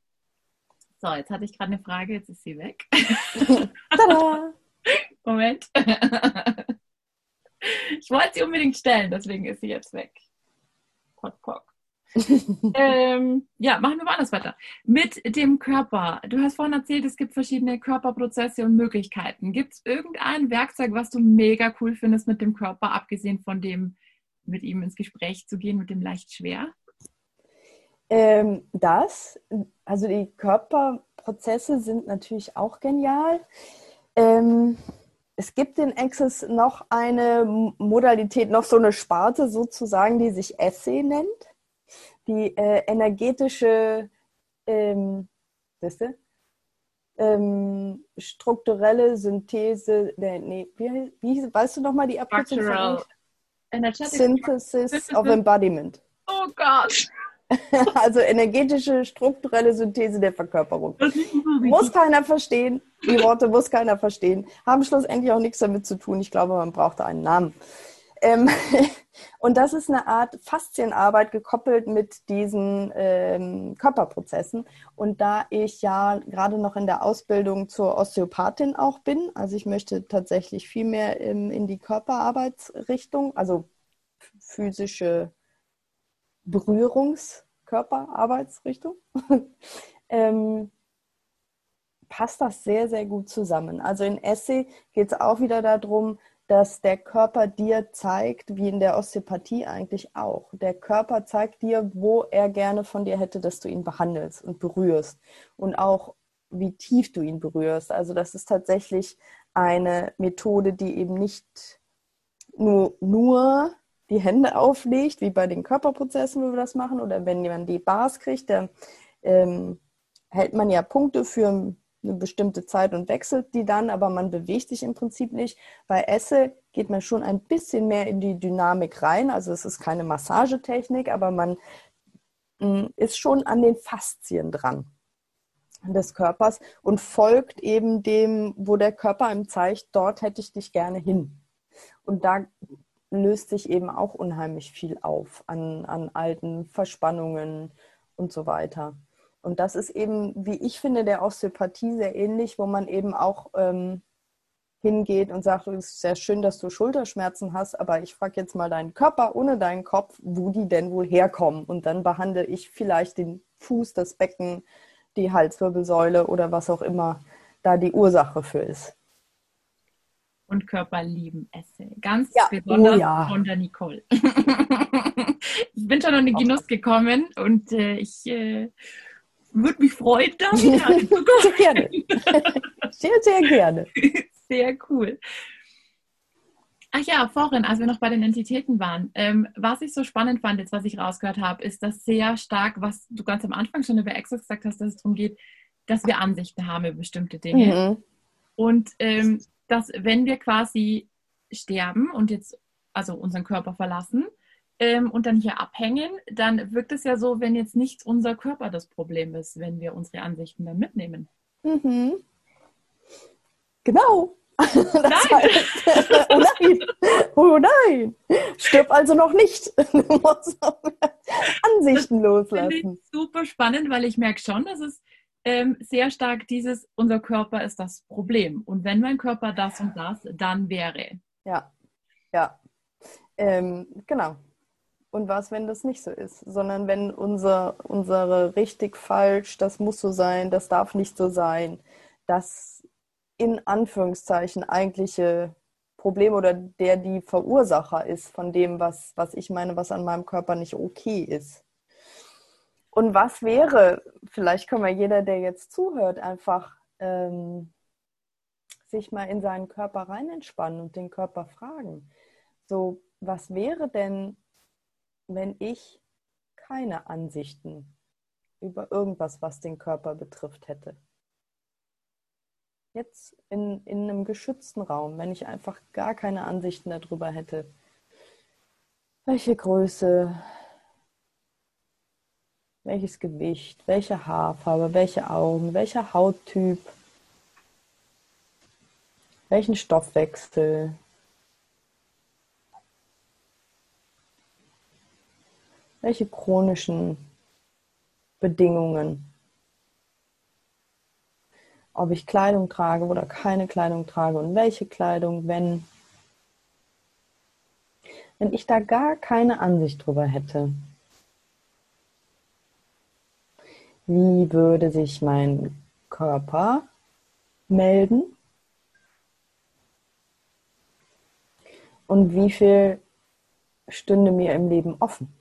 so, jetzt hatte ich gerade eine Frage, jetzt ist sie weg. Tada! Moment. ich wollte sie unbedingt stellen, deswegen ist sie jetzt weg. Pock, pock. ähm, ja, machen wir mal anders weiter. Mit dem Körper. Du hast vorhin erzählt, es gibt verschiedene Körperprozesse und Möglichkeiten. Gibt es irgendein Werkzeug, was du mega cool findest mit dem Körper, abgesehen von dem, mit ihm ins Gespräch zu gehen, mit dem leicht schwer? Ähm, das, also die Körperprozesse sind natürlich auch genial. Ähm, es gibt in Access noch eine Modalität, noch so eine Sparte sozusagen, die sich Essay nennt die äh, energetische, ähm, weißt du? Ähm, strukturelle Synthese, der, nee, wie, wie weißt du nochmal die Abkürzung? Synthesis of Embodiment. Oh Gott. also energetische, strukturelle Synthese der Verkörperung. Muss keiner verstehen. Die Worte muss keiner verstehen. Haben schlussendlich auch nichts damit zu tun. Ich glaube, man braucht einen Namen. Ähm, und das ist eine Art Faszienarbeit gekoppelt mit diesen ähm, Körperprozessen. Und da ich ja gerade noch in der Ausbildung zur Osteopathin auch bin, also ich möchte tatsächlich viel mehr ähm, in die Körperarbeitsrichtung, also physische Berührungskörperarbeitsrichtung, ähm, passt das sehr, sehr gut zusammen. Also in Essay geht es auch wieder darum, dass der Körper dir zeigt, wie in der Osteopathie eigentlich auch. Der Körper zeigt dir, wo er gerne von dir hätte, dass du ihn behandelst und berührst. Und auch, wie tief du ihn berührst. Also das ist tatsächlich eine Methode, die eben nicht nur, nur die Hände auflegt, wie bei den Körperprozessen, wo wir das machen, oder wenn jemand die Bars kriegt, dann ähm, hält man ja Punkte für eine bestimmte Zeit und wechselt die dann, aber man bewegt sich im Prinzip nicht. Bei Esse geht man schon ein bisschen mehr in die Dynamik rein. Also es ist keine Massagetechnik, aber man mm, ist schon an den Faszien dran des Körpers und folgt eben dem, wo der Körper einem zeigt, dort hätte ich dich gerne hin. Und da löst sich eben auch unheimlich viel auf an, an alten Verspannungen und so weiter. Und das ist eben, wie ich finde, der Osteopathie sehr ähnlich, wo man eben auch ähm, hingeht und sagt, es ist sehr schön, dass du Schulterschmerzen hast, aber ich frage jetzt mal deinen Körper ohne deinen Kopf, wo die denn wohl herkommen. Und dann behandle ich vielleicht den Fuß, das Becken, die Halswirbelsäule oder was auch immer da die Ursache für ist. Und Körper lieben Essay. Ganz ja. besonders oh, ja. von der Nicole. ich bin schon an den Genuss gekommen und äh, ich äh, würde mich freuen, da wieder Sehr gerne. Sehr, sehr gerne. Sehr cool. Ach ja, vorhin, als wir noch bei den Entitäten waren, ähm, was ich so spannend fand, jetzt was ich rausgehört habe, ist, dass sehr stark, was du ganz am Anfang schon über Access gesagt hast, dass es darum geht, dass wir Ansichten haben über bestimmte Dinge. Mhm. Und ähm, dass wenn wir quasi sterben und jetzt also unseren Körper verlassen, ähm, und dann hier abhängen, dann wirkt es ja so, wenn jetzt nicht unser Körper das Problem ist, wenn wir unsere Ansichten dann mitnehmen. Mhm. Genau. Nein. Heißt, oh nein, oh nein, stirb also noch nicht. Du musst Ansichten loslassen. super spannend, weil ich merke schon, dass es ähm, sehr stark dieses, unser Körper ist das Problem. Und wenn mein Körper das und das, dann wäre. Ja, ja, ähm, genau. Und was, wenn das nicht so ist? Sondern wenn unser, unsere richtig falsch, das muss so sein, das darf nicht so sein, das in Anführungszeichen eigentliche Problem oder der die Verursacher ist von dem, was, was ich meine, was an meinem Körper nicht okay ist. Und was wäre, vielleicht kann man jeder, der jetzt zuhört, einfach ähm, sich mal in seinen Körper rein entspannen und den Körper fragen. So, was wäre denn, wenn ich keine Ansichten über irgendwas, was den Körper betrifft, hätte. Jetzt in, in einem geschützten Raum, wenn ich einfach gar keine Ansichten darüber hätte, welche Größe welches Gewicht, welche Haarfarbe, welche Augen, welcher Hauttyp, welchen Stoffwechsel. Welche chronischen Bedingungen? Ob ich Kleidung trage oder keine Kleidung trage und welche Kleidung, wenn. Wenn ich da gar keine Ansicht drüber hätte, wie würde sich mein Körper melden? Und wie viel stünde mir im Leben offen?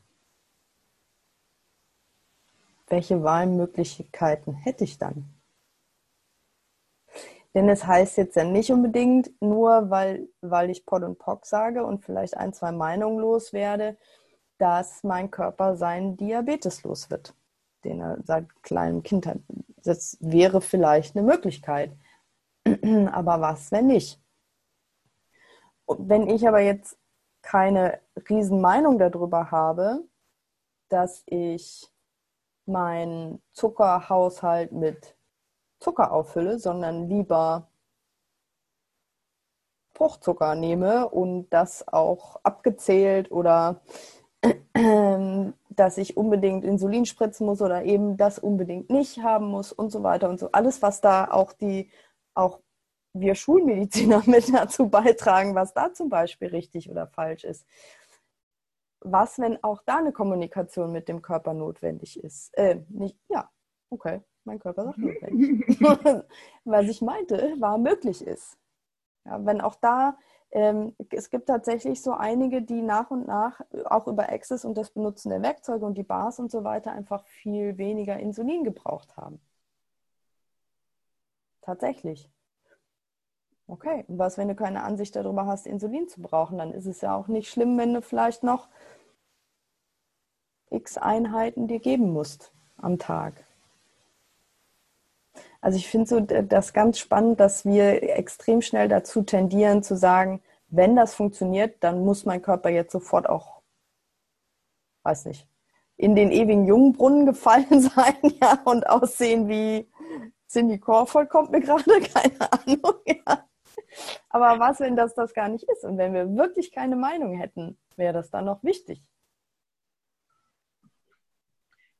Welche Wahlmöglichkeiten hätte ich dann? Denn es heißt jetzt ja nicht unbedingt, nur weil, weil ich Pod und Pock sage und vielleicht ein, zwei Meinungen loswerde, dass mein Körper seinen Diabetes los wird, den er seit kleinem Kind hat. Das wäre vielleicht eine Möglichkeit. Aber was, wenn nicht? Wenn ich aber jetzt keine Riesenmeinung darüber habe, dass ich meinen Zuckerhaushalt mit Zucker auffülle, sondern lieber Fruchtzucker nehme und das auch abgezählt oder dass ich unbedingt Insulin spritzen muss oder eben das unbedingt nicht haben muss und so weiter und so. Alles, was da auch die, auch wir Schulmediziner mit dazu beitragen, was da zum Beispiel richtig oder falsch ist. Was, wenn auch da eine Kommunikation mit dem Körper notwendig ist? Äh, nicht, ja, okay mein Körper sagt notwendig. Was ich meinte, war möglich ist. Ja, wenn auch da, ähm, es gibt tatsächlich so einige, die nach und nach auch über Access und das Benutzen der Werkzeuge und die Bars und so weiter einfach viel weniger Insulin gebraucht haben. Tatsächlich. Okay, und was, wenn du keine Ansicht darüber hast, Insulin zu brauchen, dann ist es ja auch nicht schlimm, wenn du vielleicht noch x Einheiten dir geben musst am Tag. Also ich finde so das ganz spannend, dass wir extrem schnell dazu tendieren zu sagen, wenn das funktioniert, dann muss mein Körper jetzt sofort auch, weiß nicht, in den ewigen Jungbrunnen gefallen sein, ja, und aussehen wie Cindy Crawford kommt mir gerade, keine Ahnung, ja. Aber was, wenn das das gar nicht ist? Und wenn wir wirklich keine Meinung hätten, wäre das dann noch wichtig?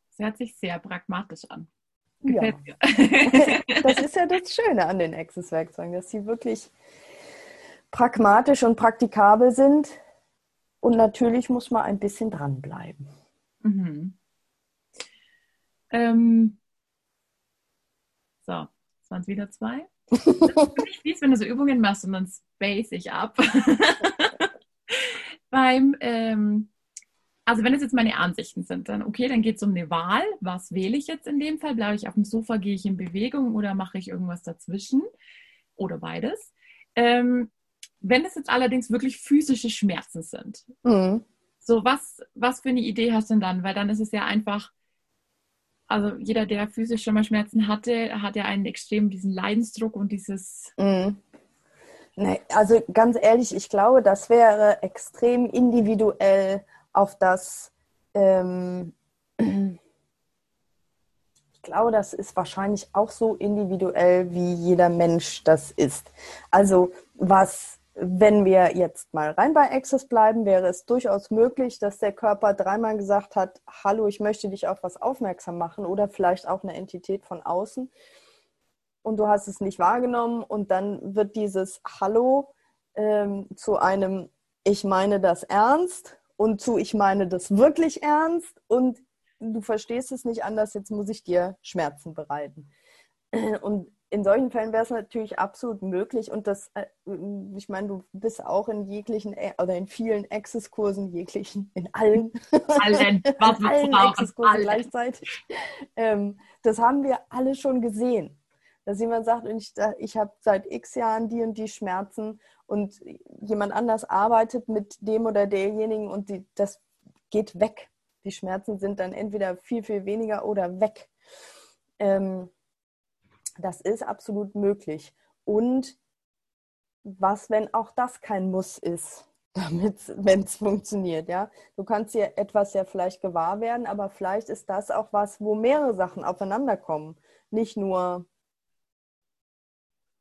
Das hört sich sehr pragmatisch an. Ja. das ist ja das Schöne an den Access-Werkzeugen, dass sie wirklich pragmatisch und praktikabel sind. Und natürlich muss man ein bisschen dranbleiben. Mhm. Ähm, so, das waren es wieder zwei. Das ist wirklich fies, wenn du so Übungen machst und dann space ich ab. Beim ähm, also wenn es jetzt meine Ansichten sind, dann okay, dann geht es um eine Wahl. Was wähle ich jetzt in dem Fall? Bleibe ich auf dem Sofa, gehe ich in Bewegung oder mache ich irgendwas dazwischen? Oder beides. Ähm, wenn es jetzt allerdings wirklich physische Schmerzen sind, mhm. so was, was für eine Idee hast du denn dann? Weil dann ist es ja einfach, also jeder, der physisch schon mal Schmerzen hatte, hat ja einen extrem diesen Leidensdruck und dieses. Mhm. Nee, also ganz ehrlich, ich glaube, das wäre extrem individuell auf das, ähm, ich glaube, das ist wahrscheinlich auch so individuell, wie jeder Mensch das ist. Also was, wenn wir jetzt mal rein bei Access bleiben, wäre es durchaus möglich, dass der Körper dreimal gesagt hat, hallo, ich möchte dich auf was aufmerksam machen oder vielleicht auch eine Entität von außen und du hast es nicht wahrgenommen und dann wird dieses Hallo ähm, zu einem Ich meine das ernst und zu, ich meine das wirklich ernst und du verstehst es nicht anders, jetzt muss ich dir Schmerzen bereiten. Und in solchen Fällen wäre es natürlich absolut möglich und das, äh, ich meine, du bist auch in jeglichen äh, oder in vielen Access-Kursen, jeglichen, in allen, allen, in allen Access-Kursen gleichzeitig. Ähm, das haben wir alle schon gesehen. Dass jemand sagt, ich, ich habe seit x Jahren die und die Schmerzen und jemand anders arbeitet mit dem oder derjenigen und die, das geht weg. Die Schmerzen sind dann entweder viel, viel weniger oder weg. Ähm, das ist absolut möglich. Und was, wenn auch das kein Muss ist? damit, wenn es funktioniert, ja. Du kannst dir etwas ja vielleicht gewahr werden, aber vielleicht ist das auch was, wo mehrere Sachen aufeinander kommen. Nicht nur,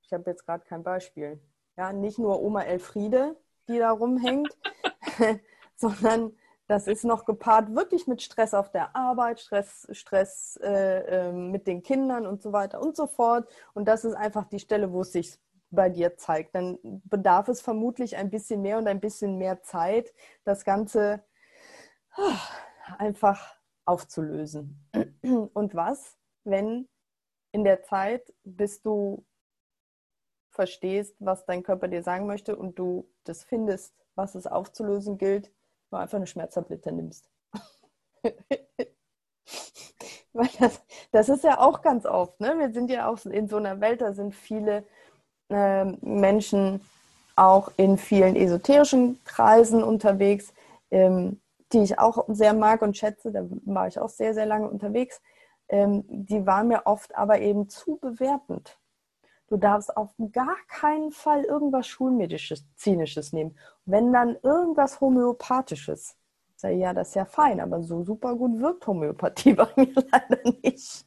ich habe jetzt gerade kein Beispiel, ja, nicht nur Oma Elfriede, die da rumhängt, sondern das ist noch gepaart wirklich mit Stress auf der Arbeit, Stress, Stress äh, äh, mit den Kindern und so weiter und so fort. Und das ist einfach die Stelle, wo es sich bei dir zeigt. Dann bedarf es vermutlich ein bisschen mehr und ein bisschen mehr Zeit, das Ganze ah, einfach aufzulösen. Und was, wenn in der Zeit, bis du verstehst, was dein Körper dir sagen möchte und du das findest, was es aufzulösen gilt, du einfach eine Schmerztablette nimmst. Weil das, das ist ja auch ganz oft, ne? Wir sind ja auch in so einer Welt, da sind viele äh, Menschen auch in vielen esoterischen Kreisen unterwegs, ähm, die ich auch sehr mag und schätze. Da war ich auch sehr, sehr lange unterwegs. Ähm, die waren mir oft aber eben zu bewertend. Du darfst auf gar keinen Fall irgendwas Schulmedisches, Zynisches nehmen. Wenn dann irgendwas Homöopathisches. Sag ja, das ist ja fein, aber so super gut wirkt Homöopathie bei mir leider nicht.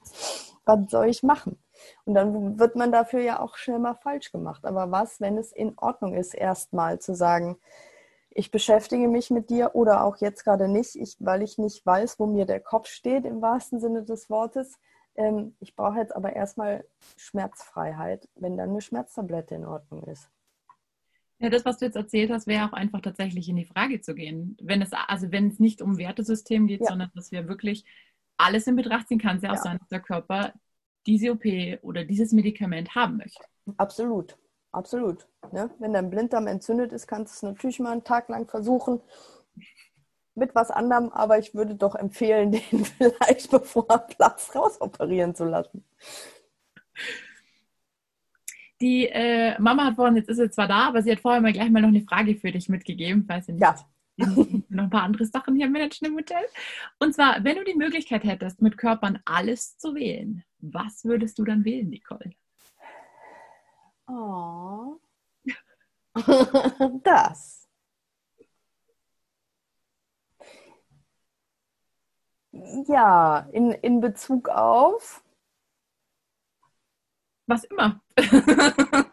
Was soll ich machen? Und dann wird man dafür ja auch schnell mal falsch gemacht. Aber was, wenn es in Ordnung ist, erstmal zu sagen, ich beschäftige mich mit dir oder auch jetzt gerade nicht, ich, weil ich nicht weiß, wo mir der Kopf steht im wahrsten Sinne des Wortes. Ähm, ich brauche jetzt aber erstmal Schmerzfreiheit, wenn dann eine Schmerztablette in Ordnung ist. Ja, das, was du jetzt erzählt hast, wäre auch einfach tatsächlich in die Frage zu gehen. Wenn es, also wenn es nicht um Wertesystem geht, ja. sondern dass wir wirklich alles in Betracht ziehen, kann es ja auch ja. sein, dass der Körper diese OP oder dieses Medikament haben möchte. Absolut, absolut. Ne? Wenn dein Blinddarm entzündet ist, kannst du es natürlich mal einen Tag lang versuchen mit was anderem, aber ich würde doch empfehlen, den vielleicht bevor er Platz rausoperieren zu lassen. Die äh, Mama hat vorhin, jetzt ist sie zwar da, aber sie hat vorher mal gleich mal noch eine Frage für dich mitgegeben, weiß ich nicht. Ja. noch ein paar andere Sachen hier managen im Hotel. Und zwar, wenn du die Möglichkeit hättest, mit Körpern alles zu wählen, was würdest du dann wählen, Nicole? Oh. das. Ja, in, in Bezug auf. Was immer.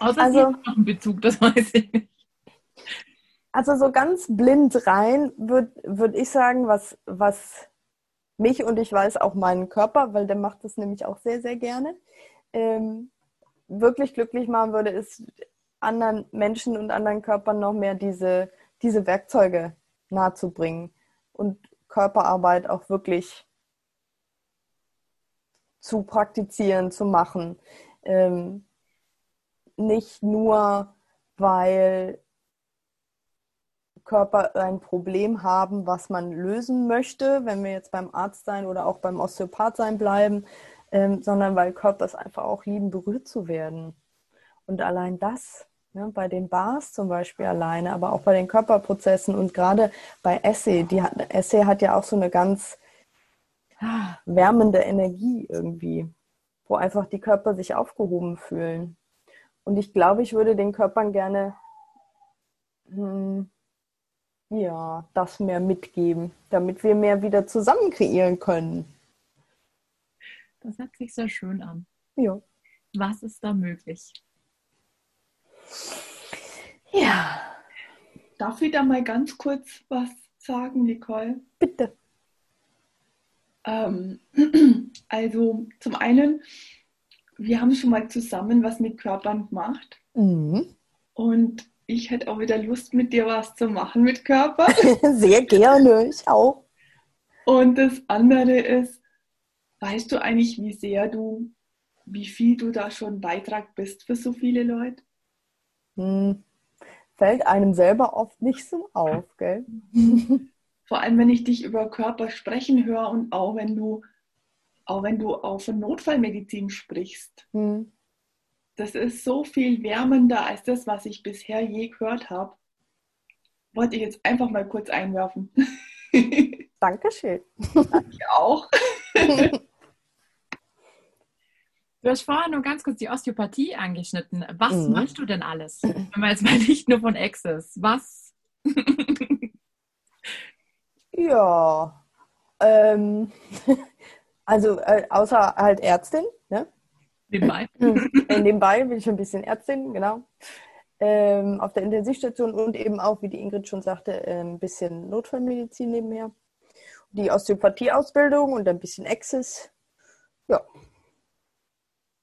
Außer also, sie noch einen Bezug, das weiß ich nicht. Also so ganz blind rein würde würd ich sagen, was, was mich und ich weiß auch meinen Körper, weil der macht das nämlich auch sehr, sehr gerne, ähm, wirklich glücklich machen würde, ist anderen Menschen und anderen Körpern noch mehr diese, diese Werkzeuge nahezubringen und Körperarbeit auch wirklich zu praktizieren, zu machen. Ähm, nicht nur, weil Körper ein Problem haben, was man lösen möchte, wenn wir jetzt beim Arzt sein oder auch beim Osteopath sein bleiben, ähm, sondern weil Körper es einfach auch lieben, berührt zu werden. Und allein das, ne, bei den Bars zum Beispiel alleine, aber auch bei den Körperprozessen und gerade bei Essay, die hat, Essay hat ja auch so eine ganz ah, wärmende Energie irgendwie, wo einfach die Körper sich aufgehoben fühlen. Und ich glaube, ich würde den Körpern gerne hm, ja, das mehr mitgeben, damit wir mehr wieder zusammen kreieren können. Das hört sich sehr schön an. Ja. Was ist da möglich? Ja. Darf ich da mal ganz kurz was sagen, Nicole? Bitte. Ähm, also zum einen, wir haben schon mal zusammen was mit Körpern gemacht. Mhm. Und ich hätte auch wieder Lust, mit dir was zu machen mit Körper. Sehr gerne, ich auch. Und das andere ist, weißt du eigentlich, wie sehr du, wie viel du da schon Beitrag bist für so viele Leute? Hm. Fällt einem selber oft nicht so auf, gell? Vor allem, wenn ich dich über Körper sprechen höre und auch wenn du, auch wenn du auf Notfallmedizin sprichst. Hm das ist so viel wärmender als das, was ich bisher je gehört habe. Wollte ich jetzt einfach mal kurz einwerfen. Dankeschön. Danke auch. Du hast vorher nur ganz kurz die Osteopathie angeschnitten. Was mhm. machst du denn alles? Wenn man jetzt mal nicht nur von Access, was ja, ähm, also äh, außer halt Ärztin, ne? Nebenbei. Äh, nebenbei bin ich ein bisschen Ärztin, genau. Ähm, auf der Intensivstation und eben auch, wie die Ingrid schon sagte, äh, ein bisschen Notfallmedizin nebenher. Die Osteopathie-Ausbildung und ein bisschen Access. Ja.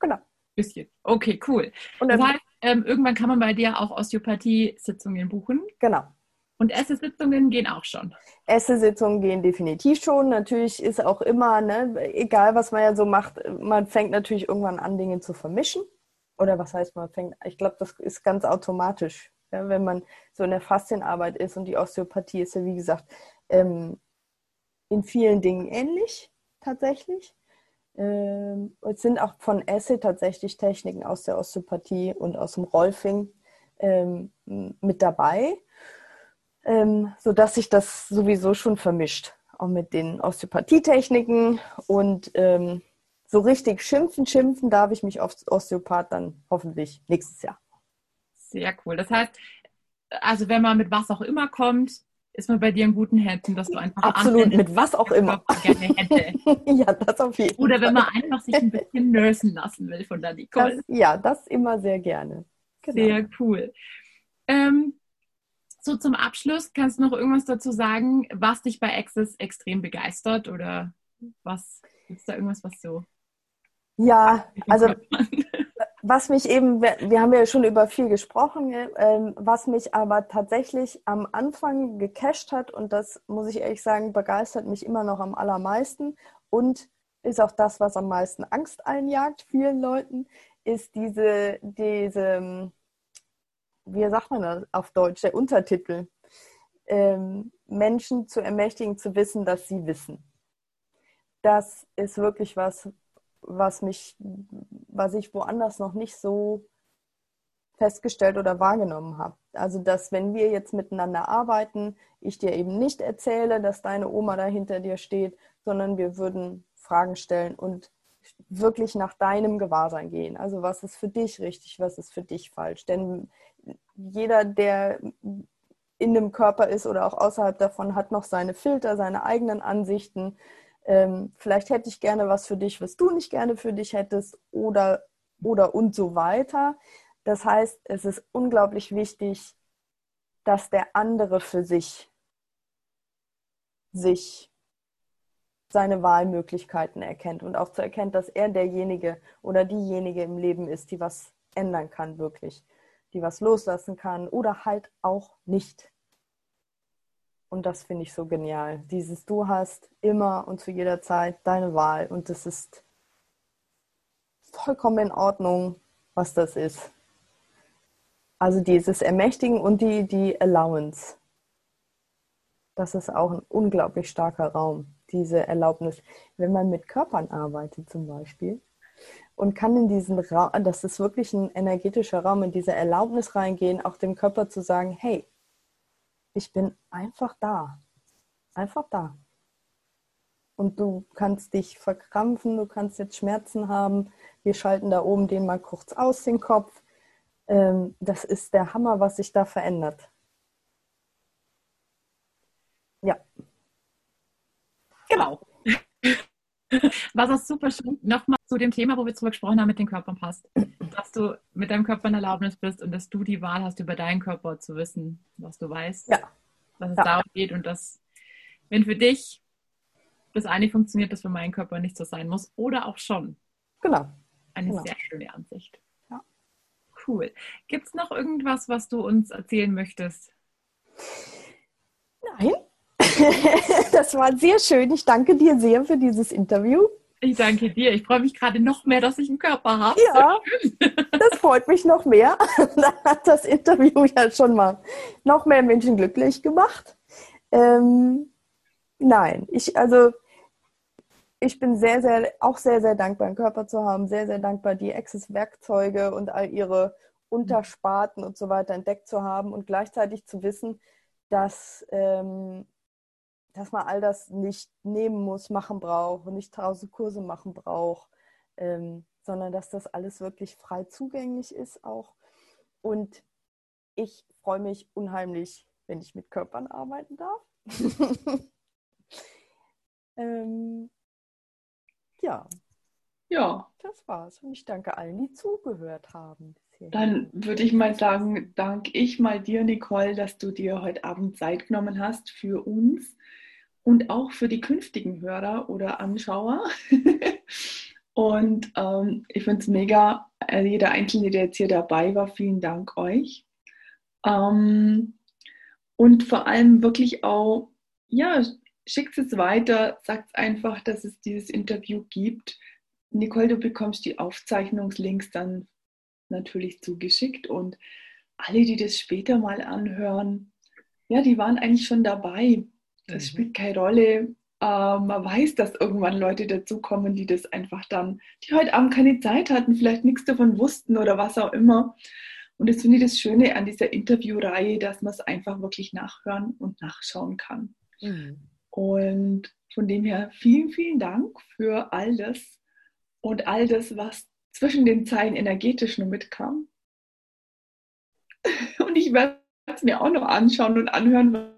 Genau. Bisschen. Okay, cool. Und das heißt, ähm, irgendwann kann man bei dir auch Osteopathie-Sitzungen buchen. Genau. Und Esse-Sitzungen gehen auch schon. Esse-Sitzungen gehen definitiv schon. Natürlich ist auch immer, ne, egal was man ja so macht, man fängt natürlich irgendwann an, Dinge zu vermischen. Oder was heißt man fängt? Ich glaube, das ist ganz automatisch, ja, wenn man so in der Faszienarbeit ist und die Osteopathie ist ja, wie gesagt, ähm, in vielen Dingen ähnlich tatsächlich. Ähm, es sind auch von Esse tatsächlich Techniken aus der Osteopathie und aus dem Rolfing ähm, mit dabei ähm, sodass sich das sowieso schon vermischt, auch mit den Osteopathietechniken. Und ähm, so richtig schimpfen, schimpfen darf ich mich auf Osteopath dann hoffentlich nächstes Jahr. Sehr cool. Das heißt, also wenn man mit was auch immer kommt, ist man bei dir in guten Händen, dass du einfach absolut mit was auch immer gerne hätte. ja, das auf jeden Oder wenn man einfach sich ein bisschen nursen lassen will von der Nicole. Das, ja, das immer sehr gerne. Genau. Sehr cool. Ähm, so zum Abschluss, kannst du noch irgendwas dazu sagen, was dich bei Access extrem begeistert oder was gibt es da irgendwas, was so? Ja, also was mich eben, wir haben ja schon über viel gesprochen, ähm, was mich aber tatsächlich am Anfang gecasht hat und das muss ich ehrlich sagen, begeistert mich immer noch am allermeisten und ist auch das, was am meisten Angst einjagt vielen Leuten, ist diese, diese wie sagt man das auf Deutsch, der Untertitel, ähm, Menschen zu ermächtigen, zu wissen, dass sie wissen. Das ist wirklich was, was mich, was ich woanders noch nicht so festgestellt oder wahrgenommen habe. Also, dass wenn wir jetzt miteinander arbeiten, ich dir eben nicht erzähle, dass deine Oma da hinter dir steht, sondern wir würden Fragen stellen und wirklich nach deinem Gewahrsein gehen. Also was ist für dich richtig, was ist für dich falsch? Denn jeder, der in dem Körper ist oder auch außerhalb davon, hat noch seine Filter, seine eigenen Ansichten. Ähm, vielleicht hätte ich gerne was für dich, was du nicht gerne für dich hättest oder, oder und so weiter. Das heißt, es ist unglaublich wichtig, dass der andere für sich sich seine Wahlmöglichkeiten erkennt und auch zu erkennen, dass er derjenige oder diejenige im Leben ist, die was ändern kann, wirklich, die was loslassen kann oder halt auch nicht. Und das finde ich so genial. Dieses Du hast immer und zu jeder Zeit deine Wahl und das ist vollkommen in Ordnung, was das ist. Also dieses Ermächtigen und die, die Allowance. Das ist auch ein unglaublich starker Raum diese Erlaubnis. Wenn man mit Körpern arbeitet zum Beispiel und kann in diesen Raum, das ist wirklich ein energetischer Raum, in diese Erlaubnis reingehen, auch dem Körper zu sagen, hey, ich bin einfach da. Einfach da. Und du kannst dich verkrampfen, du kannst jetzt Schmerzen haben. Wir schalten da oben den mal kurz aus, den Kopf. Ähm, das ist der Hammer, was sich da verändert. Ja. Genau. Was auch super schön nochmal zu dem Thema, wo wir drüber gesprochen haben, mit den Körpern passt. Dass du mit deinem Körper in Erlaubnis bist und dass du die Wahl hast, über deinen Körper zu wissen, was du weißt, ja. dass es ja. darum geht und dass, wenn für dich das eine funktioniert, dass für meinen Körper nicht so sein muss oder auch schon. Genau. Eine genau. sehr schöne Ansicht. Ja. Cool. Gibt es noch irgendwas, was du uns erzählen möchtest? Nein, das war sehr schön. Ich danke dir sehr für dieses Interview. Ich danke dir. Ich freue mich gerade noch mehr, dass ich einen Körper habe. Ja, das freut mich noch mehr. Da hat das Interview ja schon mal noch mehr Menschen glücklich gemacht. Ähm, nein, ich also ich bin sehr, sehr, auch sehr, sehr dankbar, einen Körper zu haben. Sehr, sehr dankbar, die Access-Werkzeuge und all ihre Untersparten und so weiter entdeckt zu haben und gleichzeitig zu wissen, dass ähm, dass man all das nicht nehmen muss, machen braucht und nicht tausend Kurse machen braucht, ähm, sondern dass das alles wirklich frei zugänglich ist auch. Und ich freue mich unheimlich, wenn ich mit Körpern arbeiten darf. ähm, ja. Ja. Das war's. Und ich danke allen, die zugehört haben. Dann würde ich mal sagen, danke ich mal dir, Nicole, dass du dir heute Abend Zeit genommen hast für uns und auch für die künftigen Hörer oder Anschauer. und ähm, ich finde es mega, äh, jeder Einzelne, der jetzt hier dabei war, vielen Dank euch. Ähm, und vor allem wirklich auch, ja, schickt es weiter, sagt einfach, dass es dieses Interview gibt. Nicole, du bekommst die Aufzeichnungslinks dann natürlich zugeschickt und alle, die das später mal anhören, ja, die waren eigentlich schon dabei. Das mhm. spielt keine Rolle. Äh, man weiß, dass irgendwann Leute dazukommen, die das einfach dann, die heute Abend keine Zeit hatten, vielleicht nichts davon wussten oder was auch immer. Und das finde ich das Schöne an dieser Interviewreihe, dass man es einfach wirklich nachhören und nachschauen kann. Mhm. Und von dem her vielen, vielen Dank für all das und all das, was zwischen den Zeilen energetisch nur mitkam. Und ich werde es mir auch noch anschauen und anhören,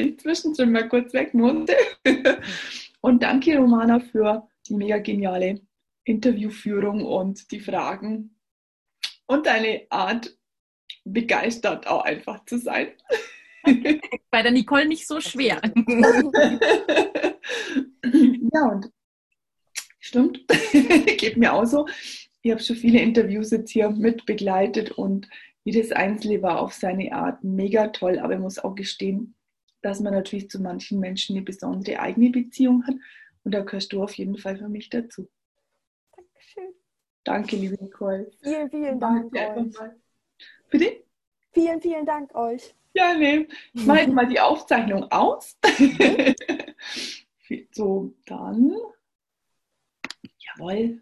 ich zwischendrin mal kurz weg musste. Und danke, Romana, für die mega geniale Interviewführung und die Fragen und deine Art, begeistert auch einfach zu sein. Bei der Nicole nicht so schwer. ja, und Stimmt, geht mir auch so. Ich habe schon viele Interviews jetzt hier mit begleitet und jedes Einzelne war auf seine Art mega toll, aber ich muss auch gestehen, dass man natürlich zu manchen Menschen eine besondere eigene Beziehung hat und da gehörst du auf jeden Fall für mich dazu. Dankeschön. Danke, liebe Nicole. Vielen, vielen Dank euch. Bitte? Vielen, vielen Dank euch. Ja, nee. Ich mache mal die Aufzeichnung aus. so, dann Jawohl.